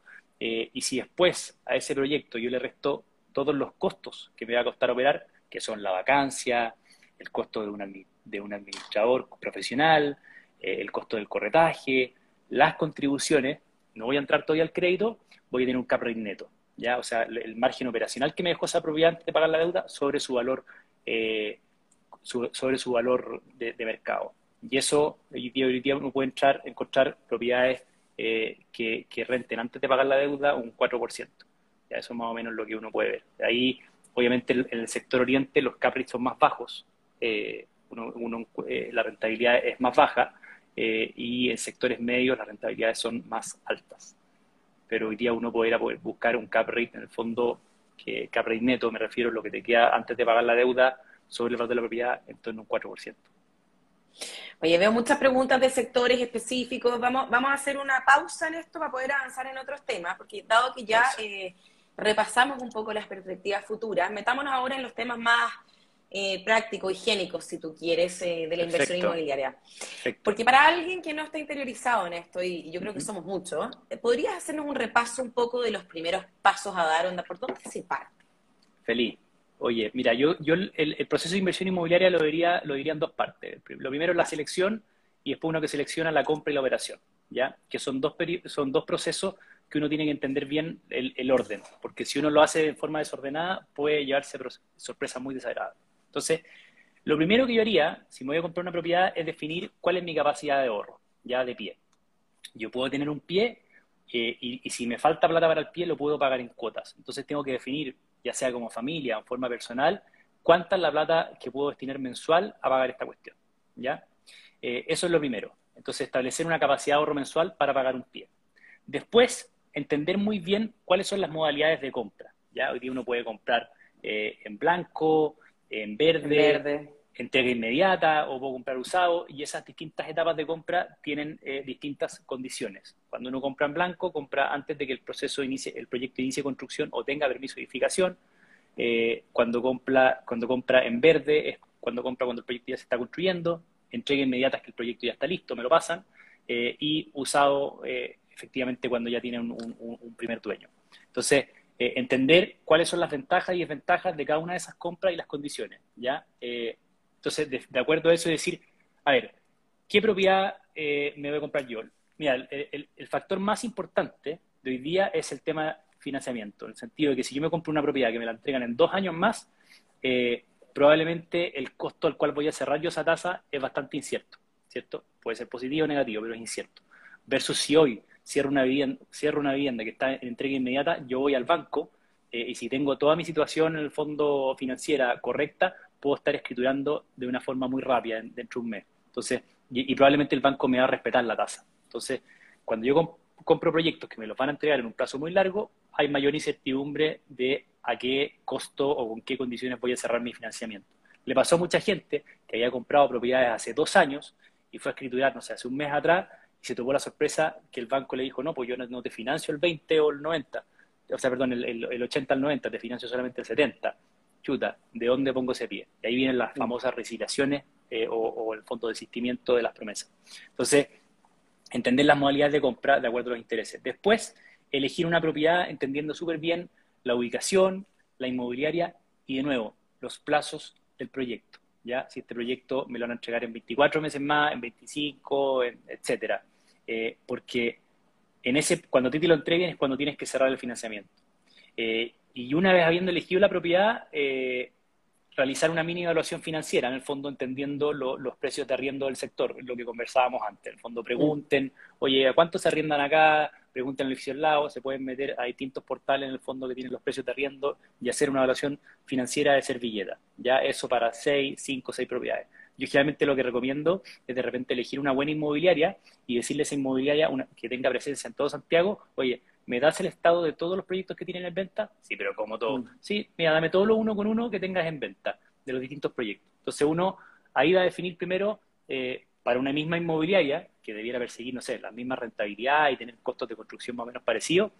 S2: y si después a ese proyecto yo le resto todos los costos que me va a costar operar, que son la vacancia, el costo de un, de un administrador profesional, eh, el costo del corretaje, las contribuciones, no voy a entrar todavía al crédito, voy a tener un cap rate neto, ¿ya? O sea, el margen operacional que me dejó esa propiedad antes de pagar la deuda sobre su valor, eh, sobre su valor de, mercado. Y eso, hoy día, hoy día uno puede entrar, encontrar propiedades eh, que, que, renten antes de pagar la deuda un 4%. Ya eso es más o menos lo que uno puede ver. Ahí, obviamente, en el sector oriente los cap rates son más bajos, la rentabilidad es más baja, eh, y en sectores medios las rentabilidades son más altas. Pero hoy día uno podría poder buscar un cap rate, en el fondo, que cap rate neto, me refiero a lo que te queda antes de pagar la deuda sobre el valor de la propiedad, en torno a un 4%.
S1: Oye, veo muchas preguntas de sectores específicos. Vamos, vamos a hacer una pausa en esto para poder avanzar en otros temas, porque dado que ya eh, repasamos un poco las perspectivas futuras, metámonos ahora en los temas más eh, práctico, higiénico, si tú quieres, eh, de la inversión inmobiliaria. Porque para alguien que no está interiorizado en esto, y yo creo que somos muchos, eh, ¿podrías hacernos un repaso un poco de los primeros pasos a dar? Onda, ¿Por dónde se parte?
S2: Feliz. Oye, mira, yo, el, proceso de inversión inmobiliaria lo diría, lo diría en dos partes. Lo primero es la selección y después uno que selecciona la compra y la operación, ¿ya? Que son dos, son dos procesos que uno tiene que entender bien el, el orden, porque si uno lo hace de forma desordenada puede llevarse sorpresas muy desagradables. Entonces, lo primero que yo haría, si me voy a comprar una propiedad, es definir cuál es mi capacidad de ahorro, ya de pie. Yo puedo tener un pie eh, y, si me falta plata para el pie, lo puedo pagar en cuotas. Entonces, tengo que definir, ya sea como familia en forma personal, cuánta es la plata que puedo destinar mensual a pagar esta cuestión. ¿ya? Eh, eso es lo primero. Entonces, establecer una capacidad de ahorro mensual para pagar un pie. Después, entender muy bien cuáles son las modalidades de compra. ¿ya? Hoy día uno puede comprar eh, en blanco, en verde, entrega inmediata o puedo comprar usado y esas distintas etapas de compra tienen eh, distintas condiciones. Cuando uno compra en blanco, compra antes de que el proceso inicie, el proyecto inicie construcción o tenga permiso de edificación. Eh, cuando, compra, cuando compra en verde es cuando compra cuando el proyecto ya se está construyendo. Entrega inmediata es que el proyecto ya está listo, me lo pasan. Eh, y usado efectivamente cuando ya tiene un, un primer dueño. Entonces, entender cuáles son las ventajas y desventajas de cada una de esas compras y las condiciones, ¿ya? Eh, entonces, de, acuerdo a eso, decir, a ver, ¿qué propiedad eh, me voy a comprar yo? Mira, el, factor más importante de hoy día es el tema financiamiento, en el sentido de que si yo me compro una propiedad que me la entregan en dos años más, probablemente el costo al cual voy a cerrar yo esa tasa es bastante incierto, ¿cierto? Puede ser positivo o negativo, pero es incierto. Versus si hoy cierro una vivienda, cierro una vivienda que está en entrega inmediata, yo voy al banco eh, y si tengo toda mi situación en el fondo financiera correcta, puedo estar escriturando de una forma muy rápida dentro de un mes. Entonces, y, probablemente el banco me va a respetar la tasa. Entonces, cuando yo compro proyectos que me los van a entregar en un plazo muy largo, hay mayor incertidumbre de a qué costo o con qué condiciones voy a cerrar mi financiamiento. Le pasó a mucha gente que había comprado propiedades hace dos años y fue a escriturar, no sé, hace un mes atrás y se tuvo la sorpresa que el banco le dijo, no, pues yo no, te financio el 20 o el 90, o sea, perdón, el, 80 al 90, te financio solamente el 70. Chuta, ¿de dónde pongo ese pie? Y ahí vienen las famosas resiliaciones eh, o, el fondo de desistimiento de las promesas. Entonces, entender las modalidades de compra de acuerdo a los intereses. Después, elegir una propiedad entendiendo súper bien la ubicación, la inmobiliaria y, de nuevo, los plazos del proyecto. ¿ya? Si este proyecto me lo van a entregar en 24 meses más, en 25, etcétera. Eh, porque en ese, cuando te, te lo entreguen es cuando tienes que cerrar el financiamiento. Eh, y una vez habiendo elegido la propiedad, eh, realizar una mini evaluación financiera, en el fondo entendiendo los precios de arriendo del sector, lo que conversábamos antes. En el fondo pregunten, oye, ¿a cuánto se arriendan acá? Pregunten al edificio al lado, se pueden meter a distintos portales en el fondo que tienen los precios de arriendo y hacer una evaluación financiera de servilleta. Ya eso para seis, cinco, seis propiedades. Yo generalmente lo que recomiendo es de repente elegir una buena inmobiliaria y decirle a esa inmobiliaria que tenga presencia en todo Santiago, oye, ¿me das el estado de todos los proyectos que tienen en venta? Sí, pero como todo. Mm. Sí, mira, dame todo lo uno con uno que tengas en venta de los distintos proyectos. Entonces uno ahí va a definir primero eh, para una misma inmobiliaria que debiera perseguir, no sé, la misma rentabilidad y tener costos de construcción más o menos parecidos,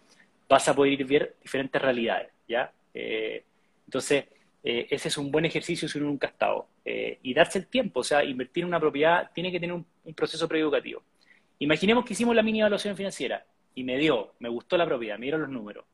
S2: vas a poder ir ver diferentes realidades, ¿ya? Eh, entonces, eh, ese es un buen ejercicio si uno nunca ha estado. y darse el tiempo, o sea, invertir en una propiedad tiene que tener un, un proceso preeducativo. Imaginemos que hicimos la mini evaluación financiera y me dio, me gustó la propiedad, me dieron los números.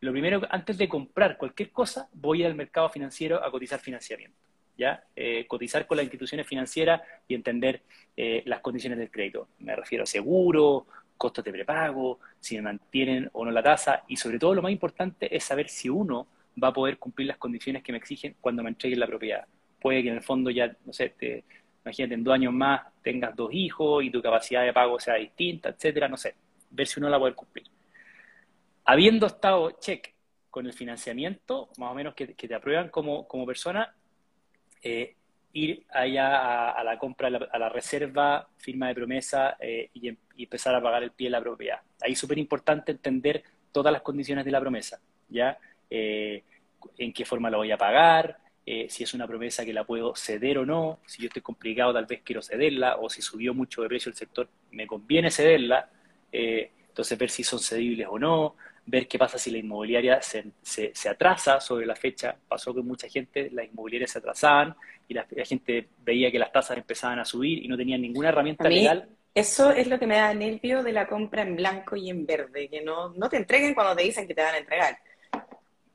S2: Lo primero, antes de comprar cualquier cosa, voy al mercado financiero a cotizar financiamiento. ¿ya? Eh, cotizar con las instituciones financieras y entender eh, las condiciones del crédito. Me refiero a seguro, costos de prepago, si me mantienen o no la tasa y sobre todo lo más importante es saber si uno va a poder cumplir las condiciones que me exigen cuando me entreguen la propiedad. Puede que en el fondo ya, no sé, te, imagínate en dos años más tengas dos hijos y tu capacidad de pago sea distinta, etcétera, no sé ver si uno la puede cumplir. Habiendo estado check con el financiamiento, más o menos que, te aprueban como, persona, eh, ir allá a, la compra, a la, reserva, firma de promesa eh, y, empezar a pagar el pie de la propiedad. Ahí es súper importante entender todas las condiciones de la promesa, ¿ya? Eh, en qué forma la voy a pagar, si es una promesa que la puedo ceder o no, si yo estoy complicado tal vez quiero cederla, o si subió mucho de precio el sector, me conviene cederla, eh, entonces ver si son cedibles o no, ver qué pasa si la inmobiliaria se, se, atrasa sobre la fecha. Pasó que mucha gente, las inmobiliarias se atrasaban y la, gente veía que las tasas empezaban a subir y no tenían ninguna herramienta legal.
S1: Eso es lo que me da nervio de la compra en blanco y en verde, que no, no te entreguen cuando te dicen que te van a entregar.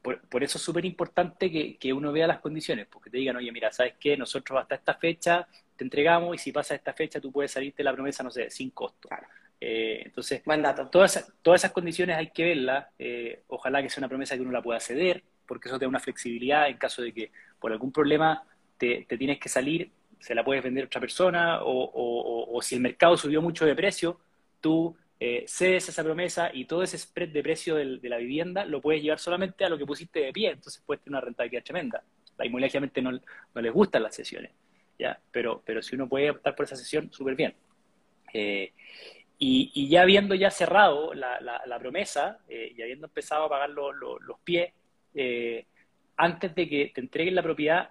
S2: Por, eso es súper importante que, que, uno vea las condiciones, porque te digan, oye, mira, ¿sabes qué? Nosotros hasta esta fecha te entregamos y si pasa esta fecha tú puedes salirte la promesa, no sé, sin costo. Claro. Eh, entonces, Todas, todas esas condiciones hay que verlas. Eh, ojalá que sea una promesa que uno la pueda ceder, porque eso te da una flexibilidad en caso de que por algún problema te, tienes que salir, se la puedes vender a otra persona, o, si el mercado subió mucho de precio, tú eh, cedes esa promesa y todo ese spread de precio de la vivienda lo puedes llevar solamente a lo que pusiste de pie, entonces puedes tener una rentabilidad tremenda. La inmobiliaria no, no les gustan las sesiones, ¿ya? Pero, pero si uno puede optar por esa sesión, súper bien. Y, ya habiendo ya cerrado la, la, promesa eh, y habiendo empezado a pagar los pies, eh, antes de que te entreguen la propiedad,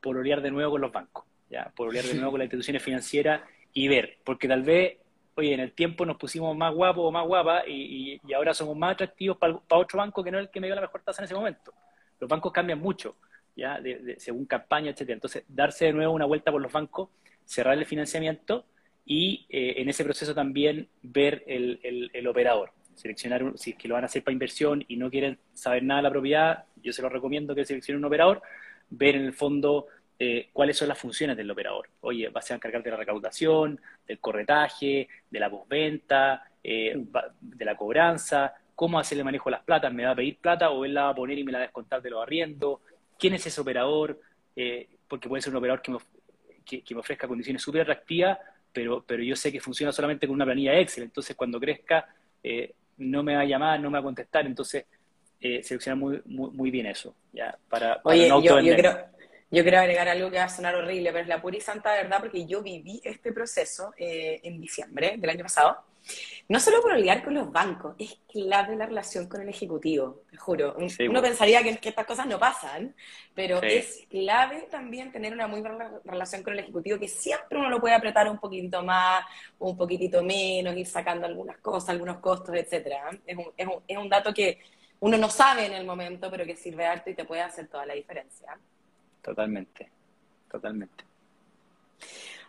S2: pololear de nuevo con los bancos, ¿ya? pololear de nuevo con las instituciones financieras y ver, porque tal vez, oye, en el tiempo nos pusimos más guapos o más guapas y, y, ahora somos más atractivos para, otro banco que no es el que me dio la mejor tasa en ese momento. Los bancos cambian mucho, ¿ya? según campaña, etcétera. Entonces, darse de nuevo una vuelta por los bancos, cerrar el financiamiento y eh, en ese proceso también ver el, el, operador. Seleccionar, si es que lo van a hacer para inversión y no quieren saber nada de la propiedad, yo se lo recomiendo que seleccionen un operador, ver en el fondo eh, cuáles son las funciones del operador. Oye, va a encargar de la recaudación, del corretaje, de la postventa, eh, de la cobranza, cómo hacer el manejo de las platas, me va a pedir plata o él la va a poner y me la va a descontar de los arriendos, quién es ese operador, porque puede ser un operador que me, que me ofrezca condiciones súper atractivas, pero, pero yo sé que funciona solamente con una planilla Excel, entonces cuando crezca eh, no me va a llamar, no me va a contestar, entonces eh, seleccionar muy, muy, bien eso, ¿ya? Para,
S1: Oye, yo, yo, creo, yo quiero agregar algo que va a sonar horrible, pero es la pura y santa verdad, porque yo viví este proceso eh, en diciembre del año pasado, no solo por lidiar con los bancos, es clave la relación con el ejecutivo, te juro. Uno pensaría que, estas cosas no pasan, pero es clave también tener una muy buena relación con el ejecutivo, que siempre uno lo puede apretar un poquitito más, un poquitito menos, ir sacando algunas cosas, algunos costos, etc. Es un, es, un, es un dato que uno no sabe en el momento, pero que sirve harto y te puede hacer toda la diferencia.
S2: Totalmente, totalmente.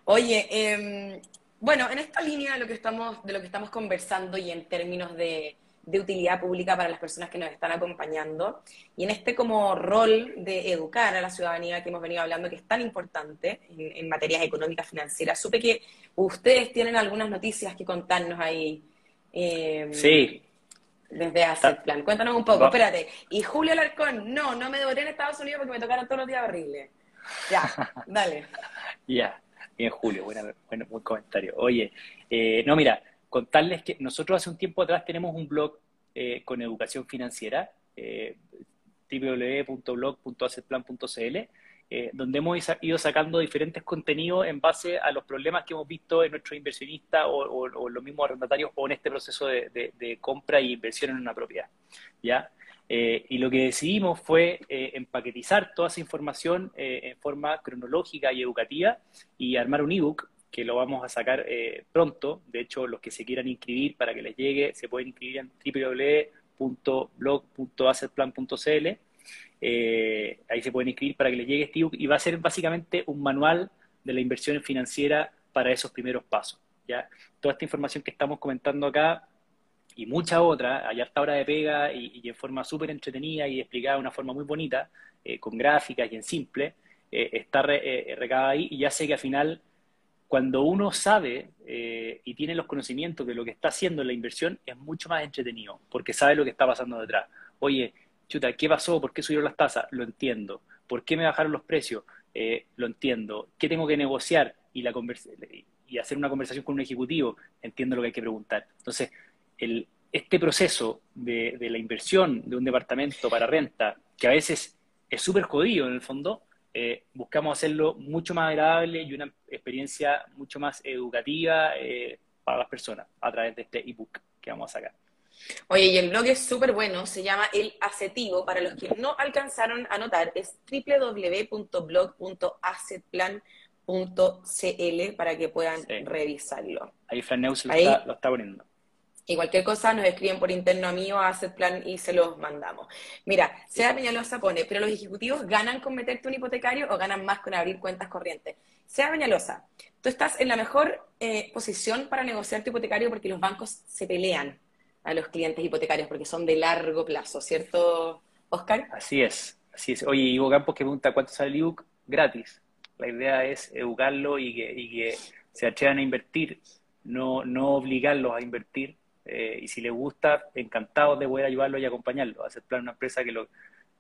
S1: Oye, eh, bueno, en esta línea de lo que estamos, de lo que estamos conversando y en términos de, utilidad pública para las personas que nos están acompañando, y en este como rol de educar a la ciudadanía que hemos venido hablando, que es tan importante en, materias económicas financieras, supe que ustedes tienen algunas noticias que contarnos ahí.
S2: Em, sí.
S1: Desde hace plan. Cuéntanos un poco, espérate. Y Julio Alarcón, no, no me devoré en Estados Unidos porque me tocaron todos los días horribles. Ya, dale.
S2: ya, bien Julio, buena, bueno, buen comentario. Oye, eh, no, mira, contarles que nosotros hace un tiempo atrás tenemos un blog eh, con educación financiera, eh, eh, donde hemos ido sacando diferentes contenidos en base a los problemas que hemos visto en nuestros inversionistas o, los mismos arrendatarios o en este proceso de, compra y inversión en una propiedad. ¿ya? Eh, y lo que decidimos fue eh, empaquetizar toda esa información en forma cronológica y educativa y armar un ebook que lo vamos a sacar pronto. De hecho, los que se quieran inscribir para que les llegue, se pueden inscribir en www.blog.assetplan.cl eh, ahí se pueden inscribir para que les llegue este ebook y va a ser básicamente un manual de la inversión financiera para esos primeros pasos. ¿ya? Toda esta información que estamos comentando acá y mucha otra, allá hasta hora de pega y, en forma súper entretenida y explicada de una forma muy bonita, eh, con gráficas y en simple, eh, está recada ahí y ya sé que al final, cuando uno sabe y tiene los conocimientos de lo que está haciendo la inversión, es mucho más entretenido, porque sabe lo que está pasando detrás. Oye, chuta, ¿qué pasó? ¿Por qué subieron las tasas? Lo entiendo. ¿Por qué me bajaron los precios? Eh, lo entiendo. ¿Qué tengo que negociar? Y, la y hacer una conversación con un ejecutivo, entiendo lo que hay que preguntar. Entonces, el, este proceso de, la inversión de un departamento para renta, que a veces es súper jodido en el fondo, eh, buscamos hacerlo mucho más agradable y una experiencia mucho más educativa eh, para las personas a través de este ebook que vamos a sacar.
S1: Oye, y el blog es súper bueno, se llama El Acetivo, para los que no alcanzaron a notar, es www.blog.assetplan.cl para que puedan revisarlo.
S2: Ahí Fran lo, está, lo está poniendo.
S1: Y cualquier cosa nos escriben por interno a mí o a Assetplan y se los mandamos. Mira, Sea Peñalosa pone, pero los ejecutivos ganan con meterte un hipotecario o ganan más con abrir cuentas corrientes. Sea Peñalosa, tú estás en la mejor eh, posición para negociar tu hipotecario porque los bancos se pelean a los clientes hipotecarios porque son de largo plazo, ¿cierto, Oscar?
S2: Así es, así es. Oye, Ivo Campos que pregunta cuánto sale el ebook gratis. La idea es educarlo y que, y que se atrevan a invertir, no, no obligarlos a invertir. Eh, y si les gusta, encantados de poder ayudarlos y acompañarlos. Hacer plan una empresa que lo,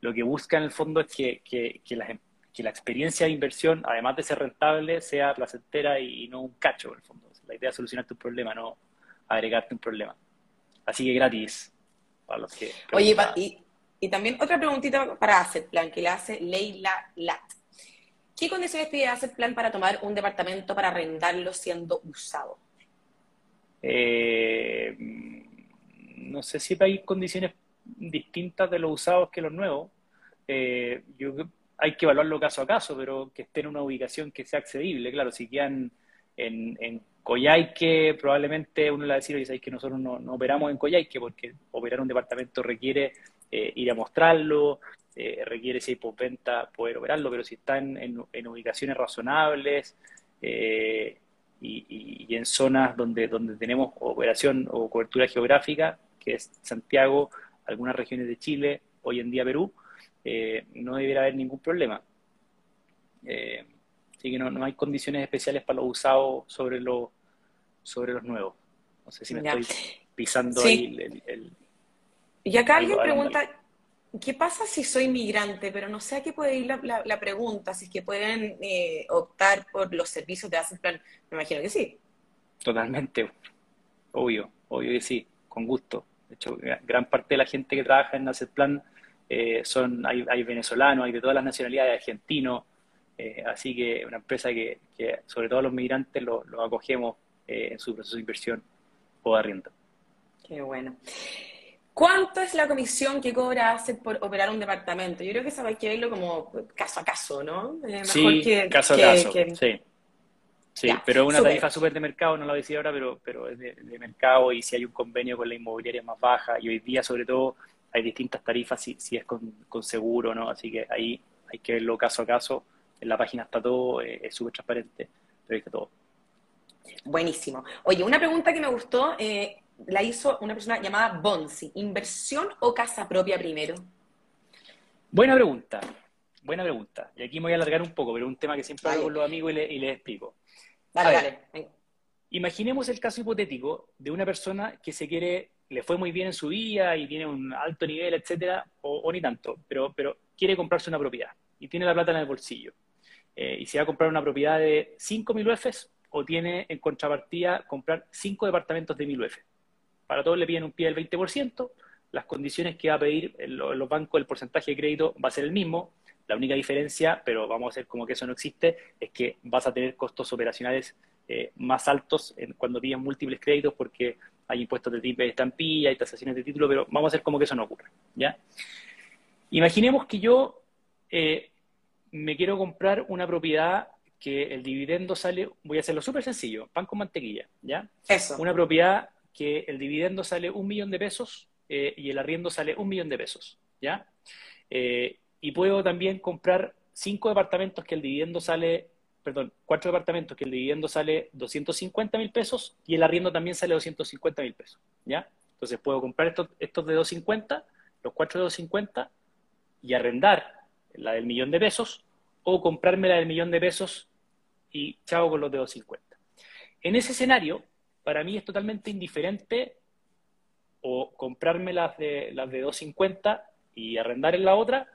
S2: lo que busca en el fondo es que, que, que, la, que la experiencia de inversión, además de ser rentable, sea placentera y, no un cacho en el fondo. La idea es solucionar tu problema, no agregarte un problema. Así que gratis para los que...
S1: Oye, y, también otra preguntita para Asset Plan, que le hace Leila Lat. ¿Qué condiciones pide Asset Plan para tomar un departamento para arrendarlo siendo usado?
S2: Eh, no sé si hay condiciones distintas de los usados que los nuevos. Eh, yo, hay que evaluarlo caso a caso, pero que esté en una ubicación que sea accedible. Claro, si quedan en, en Coyhaique, probablemente uno le va a decir, oye, sabéis que nosotros no, operamos en Coyhaique porque operar un departamento requiere eh, ir a mostrarlo, eh, requiere, si hay postventa, poder operarlo, pero si está en, ubicaciones razonables eh, y, en zonas donde, donde tenemos operación o cobertura geográfica, que es Santiago, algunas regiones de Chile, hoy en día Perú, no debería haber ningún problema. Así que no, hay condiciones especiales para los usados sobre, los sobre los nuevos. No sé si me estoy pisando ahí el,
S1: Y acá alguien pregunta, ¿qué pasa si soy migrante? Pero no sé a qué puede ir la, pregunta, si es que pueden eh, optar por los servicios de Asset Plan. Me imagino que sí.
S2: Totalmente, obvio, obvio que sí, con gusto. De hecho, gran parte de la gente que trabaja en Asset Plan eh, son, hay, hay venezolanos, hay de todas las nacionalidades, argentinos, eh, así que una empresa que, sobre todo los migrantes los lo acogemos eh, en su proceso de inversión o de arriendo.
S1: Qué bueno. ¿Cuánto es la comisión que cobra ACET por operar un departamento? Yo creo que eso hay que verlo como caso a caso, ¿no?
S2: Eh, sí, caso a caso, sí. Sí, pero una tarifa súper de mercado, no la voy a decir ahora, pero, pero es de, mercado y si hay un convenio con la inmobiliaria más baja y hoy día sobre todo hay distintas tarifas si, si es con, con seguro, ¿no? Así que ahí hay que verlo caso a caso en la página está todo, eh, es súper transparente, pero ahí está todo.
S1: Buenísimo. Oye, una pregunta que me gustó, eh, la hizo una persona llamada Bonsi. ¿Inversión o casa propia primero?
S2: Buena pregunta, buena pregunta. Y aquí me voy a alargar un poco, pero es un tema que siempre hablo con los amigos y, les explico.
S1: Dale, dale.
S2: Imaginemos el caso hipotético de una persona que se quiere, le fue muy bien en su vida y tiene un alto nivel, etcétera, o, ni tanto, pero, pero quiere comprarse una propiedad y tiene la plata en el bolsillo eh, y se va a comprar una propiedad de 5.000 UFs o tiene en contrapartida comprar 5 departamentos de 1.000 UF. Para todos le piden un pie del 20%, las condiciones que va a pedir en los bancos, el porcentaje de crédito va a ser el mismo. La única diferencia, pero vamos a hacer como que eso no existe, es que vas a tener costos operacionales eh, más altos cuando piden múltiples créditos porque hay impuestos de tipo de estampilla, hay tasaciones de título, pero vamos a hacer como que eso no ocurra. ¿ya? Imaginemos que yo eh, me quiero comprar una propiedad que el dividendo sale, voy a hacerlo súper sencillo, pan con mantequilla, ¿ya?
S1: Eso.
S2: Una propiedad que el dividendo sale un millón de pesos eh, y el arriendo sale un millón de pesos, ¿ya? Eh, y puedo también comprar cinco departamentos que el dividendo sale, perdón, cuatro departamentos que el dividendo sale 250 mil pesos y el arriendo también sale 250 mil pesos, ¿ya? Entonces puedo comprar estos, estos de 250, los cuatro de 250 y arrendar la del millón de pesos, o comprarme la del millón de pesos y chavo con los de 250. En ese escenario, para mí es totalmente indiferente o comprarme las de, las de 250 y arrendar en la otra,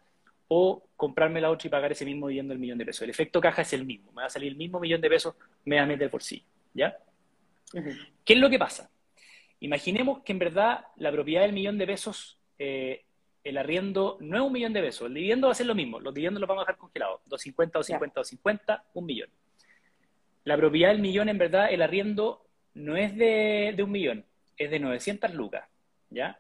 S2: o comprarme la otra y pagar ese mismo dividendo del millón de pesos. El efecto caja es el mismo, me va a salir el mismo millón de pesos, me va a meter por sí. ¿ya? ¿Qué es lo que pasa? Imaginemos que en verdad la propiedad del millón de pesos eh, el arriendo no es un millón de pesos, el dividendo va a ser lo mismo, los dividendos los vamos a dejar congelados, 250, 250, 250, un millón. La propiedad del millón, en verdad, el arriendo no es de, un millón, es de 900 lucas, ¿ya?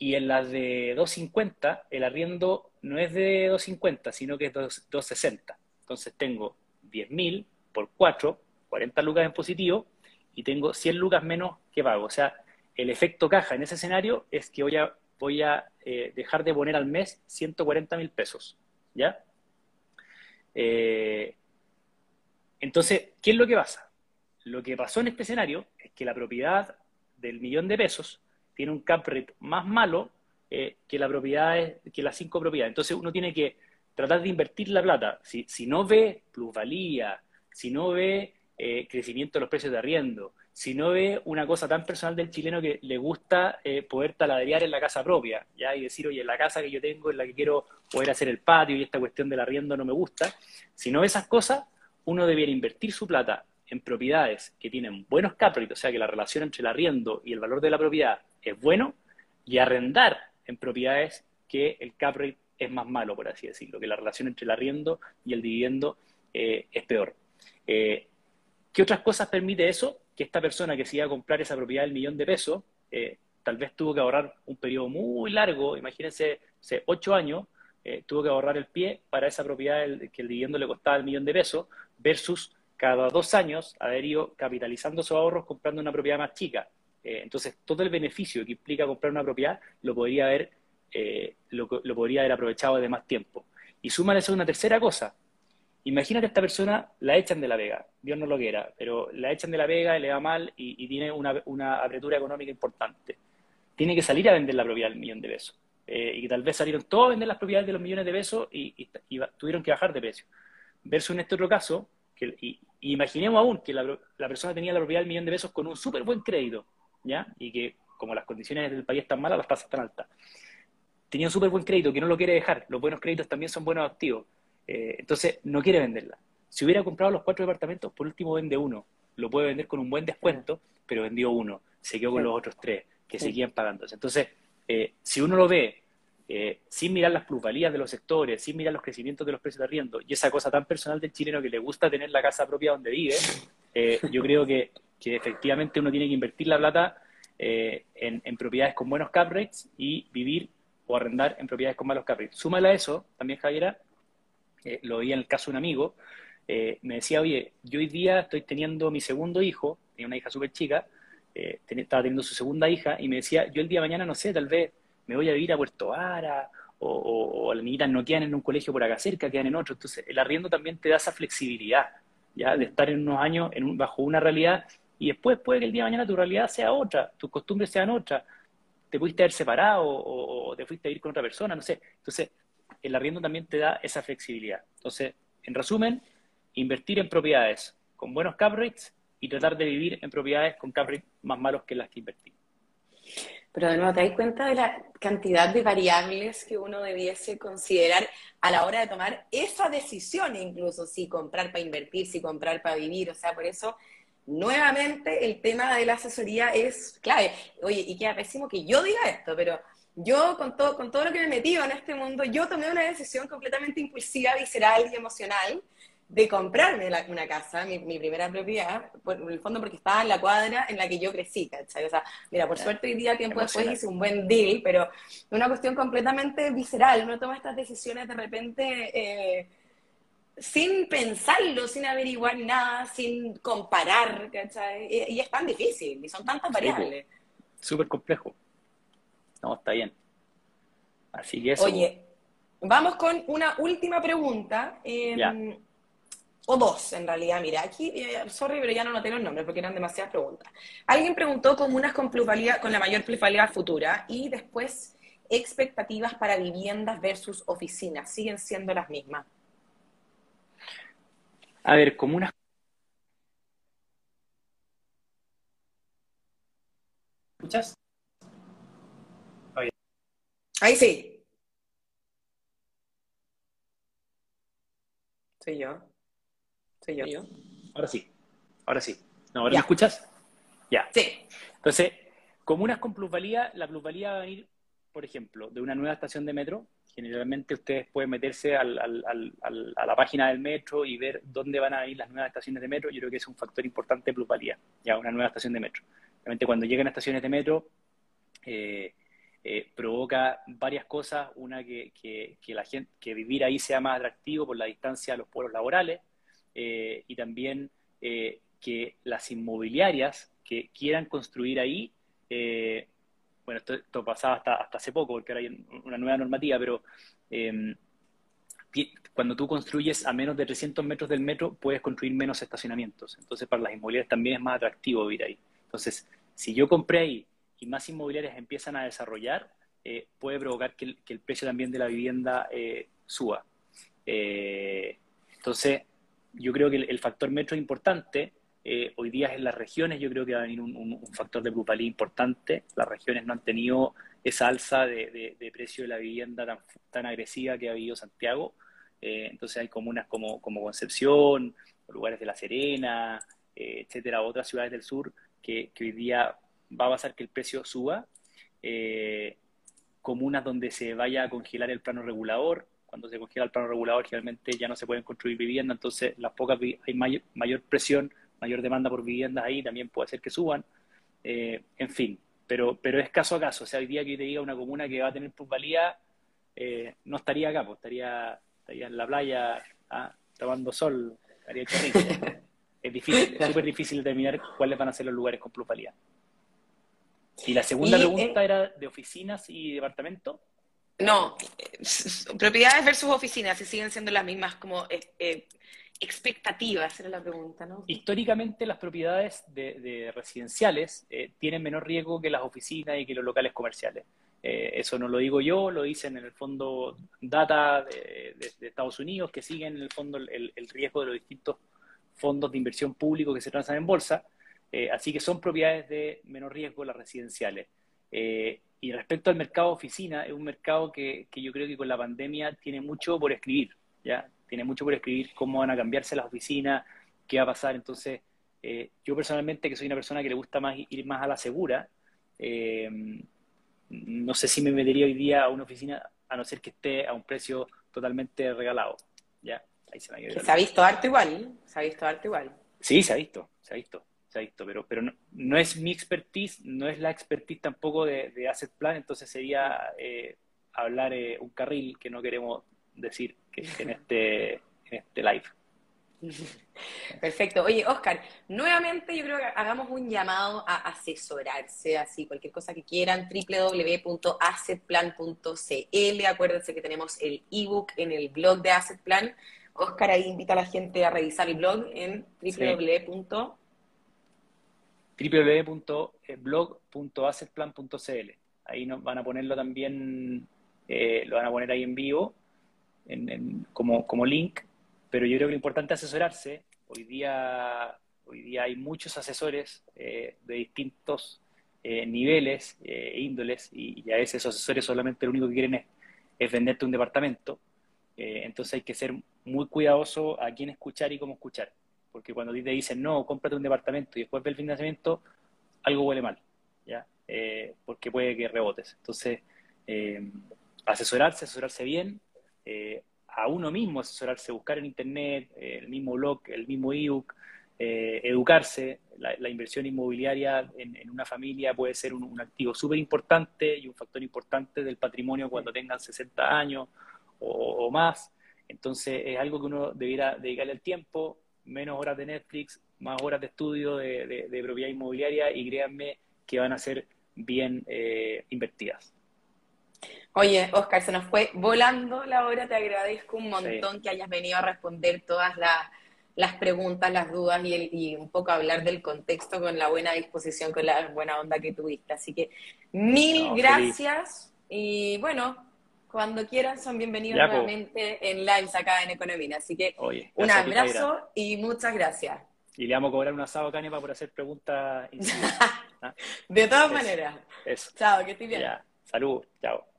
S2: Y en las de 250, el arriendo no es de 250, sino que es 260. Entonces tengo 10.000 por 4, 40 lucas en positivo, y tengo 100 lucas menos que pago. O sea, el efecto caja en ese escenario es que voy a voy a eh, dejar de poner al mes 140 mil pesos, ¿ya? Eh, entonces, ¿qué es lo que pasa? Lo que pasó en este escenario es que la propiedad del millón de pesos tiene un cap rate más malo eh, que la propiedad, que las cinco propiedades. Entonces uno tiene que tratar de invertir la plata. Si, si no ve plusvalía, si no ve crecimiento de los precios de arriendo, si no ve una cosa tan personal del chileno que le gusta eh, poder taladrear en la casa propia, ¿ya? Y decir, oye, la casa que yo tengo, en la que quiero poder hacer el patio y esta cuestión del arriendo no me gusta. Si no ve esas cosas, uno debiera invertir su plata en propiedades que tienen buenos cap o sea, que la relación entre el arriendo y el valor de la propiedad es bueno, y arrendar en propiedades que el cap es más malo, por así decirlo, que la relación entre el arriendo y el dividendo eh, es peor. Eh, ¿Qué otras cosas permite eso? que esta persona que se iba a comprar esa propiedad del millón de pesos, eh, tal vez tuvo que ahorrar un periodo muy largo, imagínense, ocho años, eh, tuvo que ahorrar el pie para esa propiedad que el dividendo le costaba el millón de pesos, versus cada dos años haber ido capitalizando sus ahorros comprando una propiedad más chica. Eh, entonces, todo el beneficio que implica comprar una propiedad lo podría haber, lo, lo, podría haber aprovechado de más tiempo. Y súmale eso una tercera cosa, Imagínate a esta persona, la echan de la vega, Dios no lo quiera, pero la echan de la vega, le va mal y, tiene una, una, apertura económica importante. Tiene que salir a vender la propiedad del millón de pesos. Eh, y tal vez salieron todos a vender las propiedades de los millones de pesos y, tuvieron que bajar de precio. Versus en este otro caso, que, y, imaginemos aún que la, persona tenía la propiedad del millón de pesos con un súper buen crédito, ¿ya? Y que como las condiciones del país están malas, las tasas están altas. Tenía un súper buen crédito que no lo quiere dejar. Los buenos créditos también son buenos activos eh, entonces, no quiere venderla. Si hubiera comprado los cuatro departamentos, por último vende uno. Lo puede vender con un buen descuento, pero vendió uno. Se quedó con los otros tres que seguían pagándose. Entonces, eh, si uno lo ve eh, sin mirar las plusvalías de los sectores, sin mirar los crecimientos de los precios de arriendo, y esa cosa tan personal del chileno que le gusta tener la casa propia donde vive, yo creo que, efectivamente uno tiene que invertir la plata en, en, propiedades con buenos cap rates y vivir o arrendar en propiedades con malos cap rates. Súmale a eso, también Javiera, eh, lo vi en el caso de un amigo, eh, me decía, oye, yo hoy día estoy teniendo mi segundo hijo, tenía una hija súper chica, eh, estaba teniendo su segunda hija, y me decía, yo el día de mañana, no sé, tal vez me voy a vivir a Puerto Vara, o, o, las niñitas no quedan en un colegio por acá cerca, quedan en otro. Entonces, el arriendo también te da esa flexibilidad, ¿ya? De estar en unos años bajo una realidad, y después puede que el día de mañana tu realidad sea otra, tus costumbres sean otras, te pudiste haber separado, o, o te fuiste a ir con otra persona, no sé. Entonces, el arriendo también te da esa flexibilidad. Entonces, en resumen, invertir en propiedades con buenos cap rates y tratar de vivir en propiedades con cap rates más malos que las que invertí.
S1: Pero de nuevo, ¿te das cuenta de la cantidad de variables que uno debiese considerar a la hora de tomar esa decisión, incluso si comprar para invertir, si comprar para vivir? O sea, por eso, nuevamente, el tema de la asesoría es clave. Oye, y queda pésimo que yo diga esto, pero yo, con todo, con todo lo que me he metido en este mundo, yo tomé una decisión completamente impulsiva, visceral y emocional de comprarme una casa, mi, primera propiedad, por, en el fondo porque estaba en la cuadra en la que yo crecí, ¿cachai? O sea, mira, por suerte hoy día, tiempo después, hice un buen deal, pero una cuestión completamente visceral, uno toma estas decisiones de repente eh, sin pensarlo, sin averiguar nada, sin comparar, ¿cachai? Y, es tan difícil, y son tantas variables.
S2: Súper complejo. No, está bien. Así que eso.
S1: Oye, vamos con una última pregunta. Em, o dos, en realidad. Mira, aquí, eh, sorry, pero ya no noté los nombres porque eran demasiadas preguntas. Alguien preguntó comunas con plusvalía, con la mayor plusvalía futura y después expectativas para viviendas versus oficinas. ¿Siguen siendo las mismas?
S2: A ver, comunas ¿Escuchas?
S1: Ahí sí. Soy yo. Yo.
S2: Ahora sí. Ahora sí. ¿Ahora me escuchas? Ya.
S1: Sí.
S2: Entonces, comunas con plusvalía, la plusvalía va a venir, por ejemplo, de una nueva estación de metro. Generalmente ustedes pueden meterse a la página del metro y ver dónde van a ir las nuevas estaciones de metro. Yo creo que es un factor importante de plusvalía, ya una nueva estación de metro. Realmente cuando llegan a estaciones de metro, eh, eh, provoca varias cosas. Una, que, la gente, que vivir ahí sea más atractivo por la distancia a los pueblos laborales eh, y también eh, que las inmobiliarias que quieran construir ahí, bueno, esto, pasaba hasta, hace poco porque ahora hay una nueva normativa, pero em, cuando tú construyes a menos de 300 metros del metro, puedes construir menos estacionamientos. Entonces, para las inmobiliarias también es más atractivo vivir ahí. Entonces, si yo compré ahí y más inmobiliarias empiezan a desarrollar, eh, puede provocar que el, precio también de la vivienda eh, suba. Eh, entonces, yo creo que el, factor metro es importante. hoy día en las regiones yo creo que va a venir un, factor de plusvalía importante. Las regiones no han tenido esa alza de, precio de la vivienda tan, tan, agresiva que ha habido Santiago. entonces hay comunas como, como Concepción, lugares de La Serena, etcétera, otras ciudades del sur que, hoy día va a pasar que el precio suba. Eh, comunas donde se vaya a congelar el plano regulador. Cuando se congela el plano regulador, generalmente ya no se pueden construir viviendas, entonces las pocas hay mayor, presión, mayor demanda por viviendas ahí, también puede ser que suban. Eh, en fin, pero, pero es caso a caso. O sea, el día que te diga una comuna que va a tener plusvalía, eh, no estaría acá, pues, estaría, estaría en la playa ah, tomando sol, estaría es difícil, es súper difícil determinar cuáles van a ser los lugares con plusvalía. ¿Y la segunda pregunta era de oficinas y departamento?
S1: No, propiedades versus oficinas, si siguen siendo las mismas como eh, eh, expectativas, era la pregunta, ¿no?
S2: Históricamente las propiedades de, residenciales eh, tienen menor riesgo que las oficinas y que los locales comerciales. eso no lo digo yo, lo dicen en el fondo data de, Estados Unidos que siguen en el fondo el, el riesgo de los distintos fondos de inversión públicos que se transan en bolsa. Eh, así que son propiedades de menor riesgo las residenciales. Eh, y respecto al mercado oficina, es un mercado que, yo creo que con la pandemia tiene mucho por escribir, ¿ya? Tiene mucho por escribir cómo van a cambiarse las oficinas, qué va a pasar. Entonces, eh, yo personalmente, que soy una persona que le gusta más ir más a la segura, no sé si me metería hoy día a una oficina a no ser que esté a un precio totalmente regalado, ¿ya?
S1: Ahí se, me se ha visto arte igual, se ha visto arte igual.
S2: Sí, se ha visto, se ha visto se ha visto, pero, pero no, es mi expertise, no es la expertise tampoco de, Asset Plan, entonces sería eh, hablar eh, un carril que no queremos decir que, en, este, en este live.
S1: Perfecto. Oye, Oscar, nuevamente yo creo que hagamos un llamado a asesorarse, así, cualquier cosa que quieran, www.assetplan.cl. Acuérdense que tenemos el ebook en el blog de Asset Plan. Oscar ahí invita a la gente a revisar el blog en www
S2: www.blog.assetplan.cl. Ahí nos van a ponerlo también, eh, lo van a poner ahí en vivo como, link, pero yo creo que lo importante es asesorarse. Hoy día, hay muchos asesores eh, de distintos eh, niveles, eh, índoles, y, a veces esos asesores solamente lo único que quieren es, venderte un departamento. Entonces hay que ser muy cuidadoso a quién escuchar y cómo escuchar. Porque cuando te dicen, no, cómprate un departamento y después ve el financiamiento, algo huele mal, ¿ya? porque puede que rebotes. Entonces, asesorarse, asesorarse bien, a uno mismo asesorarse, buscar en internet, el mismo blog, el mismo ebook, eh, educarse. La, inversión inmobiliaria en, una familia puede ser un, activo súper importante y un factor importante del patrimonio cuando tengan 60 años o, más. Entonces es algo que uno debiera dedicarle el tiempo, menos horas de Netflix, más horas de estudio de, propiedad inmobiliaria y créanme que van a ser bien eh, invertidas.
S1: Oye, Oscar, se nos fue volando la hora, te agradezco un montón que hayas venido a responder todas las las preguntas, las dudas y, un poco hablar del contexto con la buena disposición, con la buena onda que tuviste. Así que mil gracias y bueno, cuando quieran son bienvenidos nuevamente en Lives acá en Economía. Así que un abrazo y muchas gracias.
S2: Y le vamos a cobrar un asado a por hacer preguntas.
S1: ¿Ah? De todas maneras. Chao, que estés bien.
S2: Salud, chao.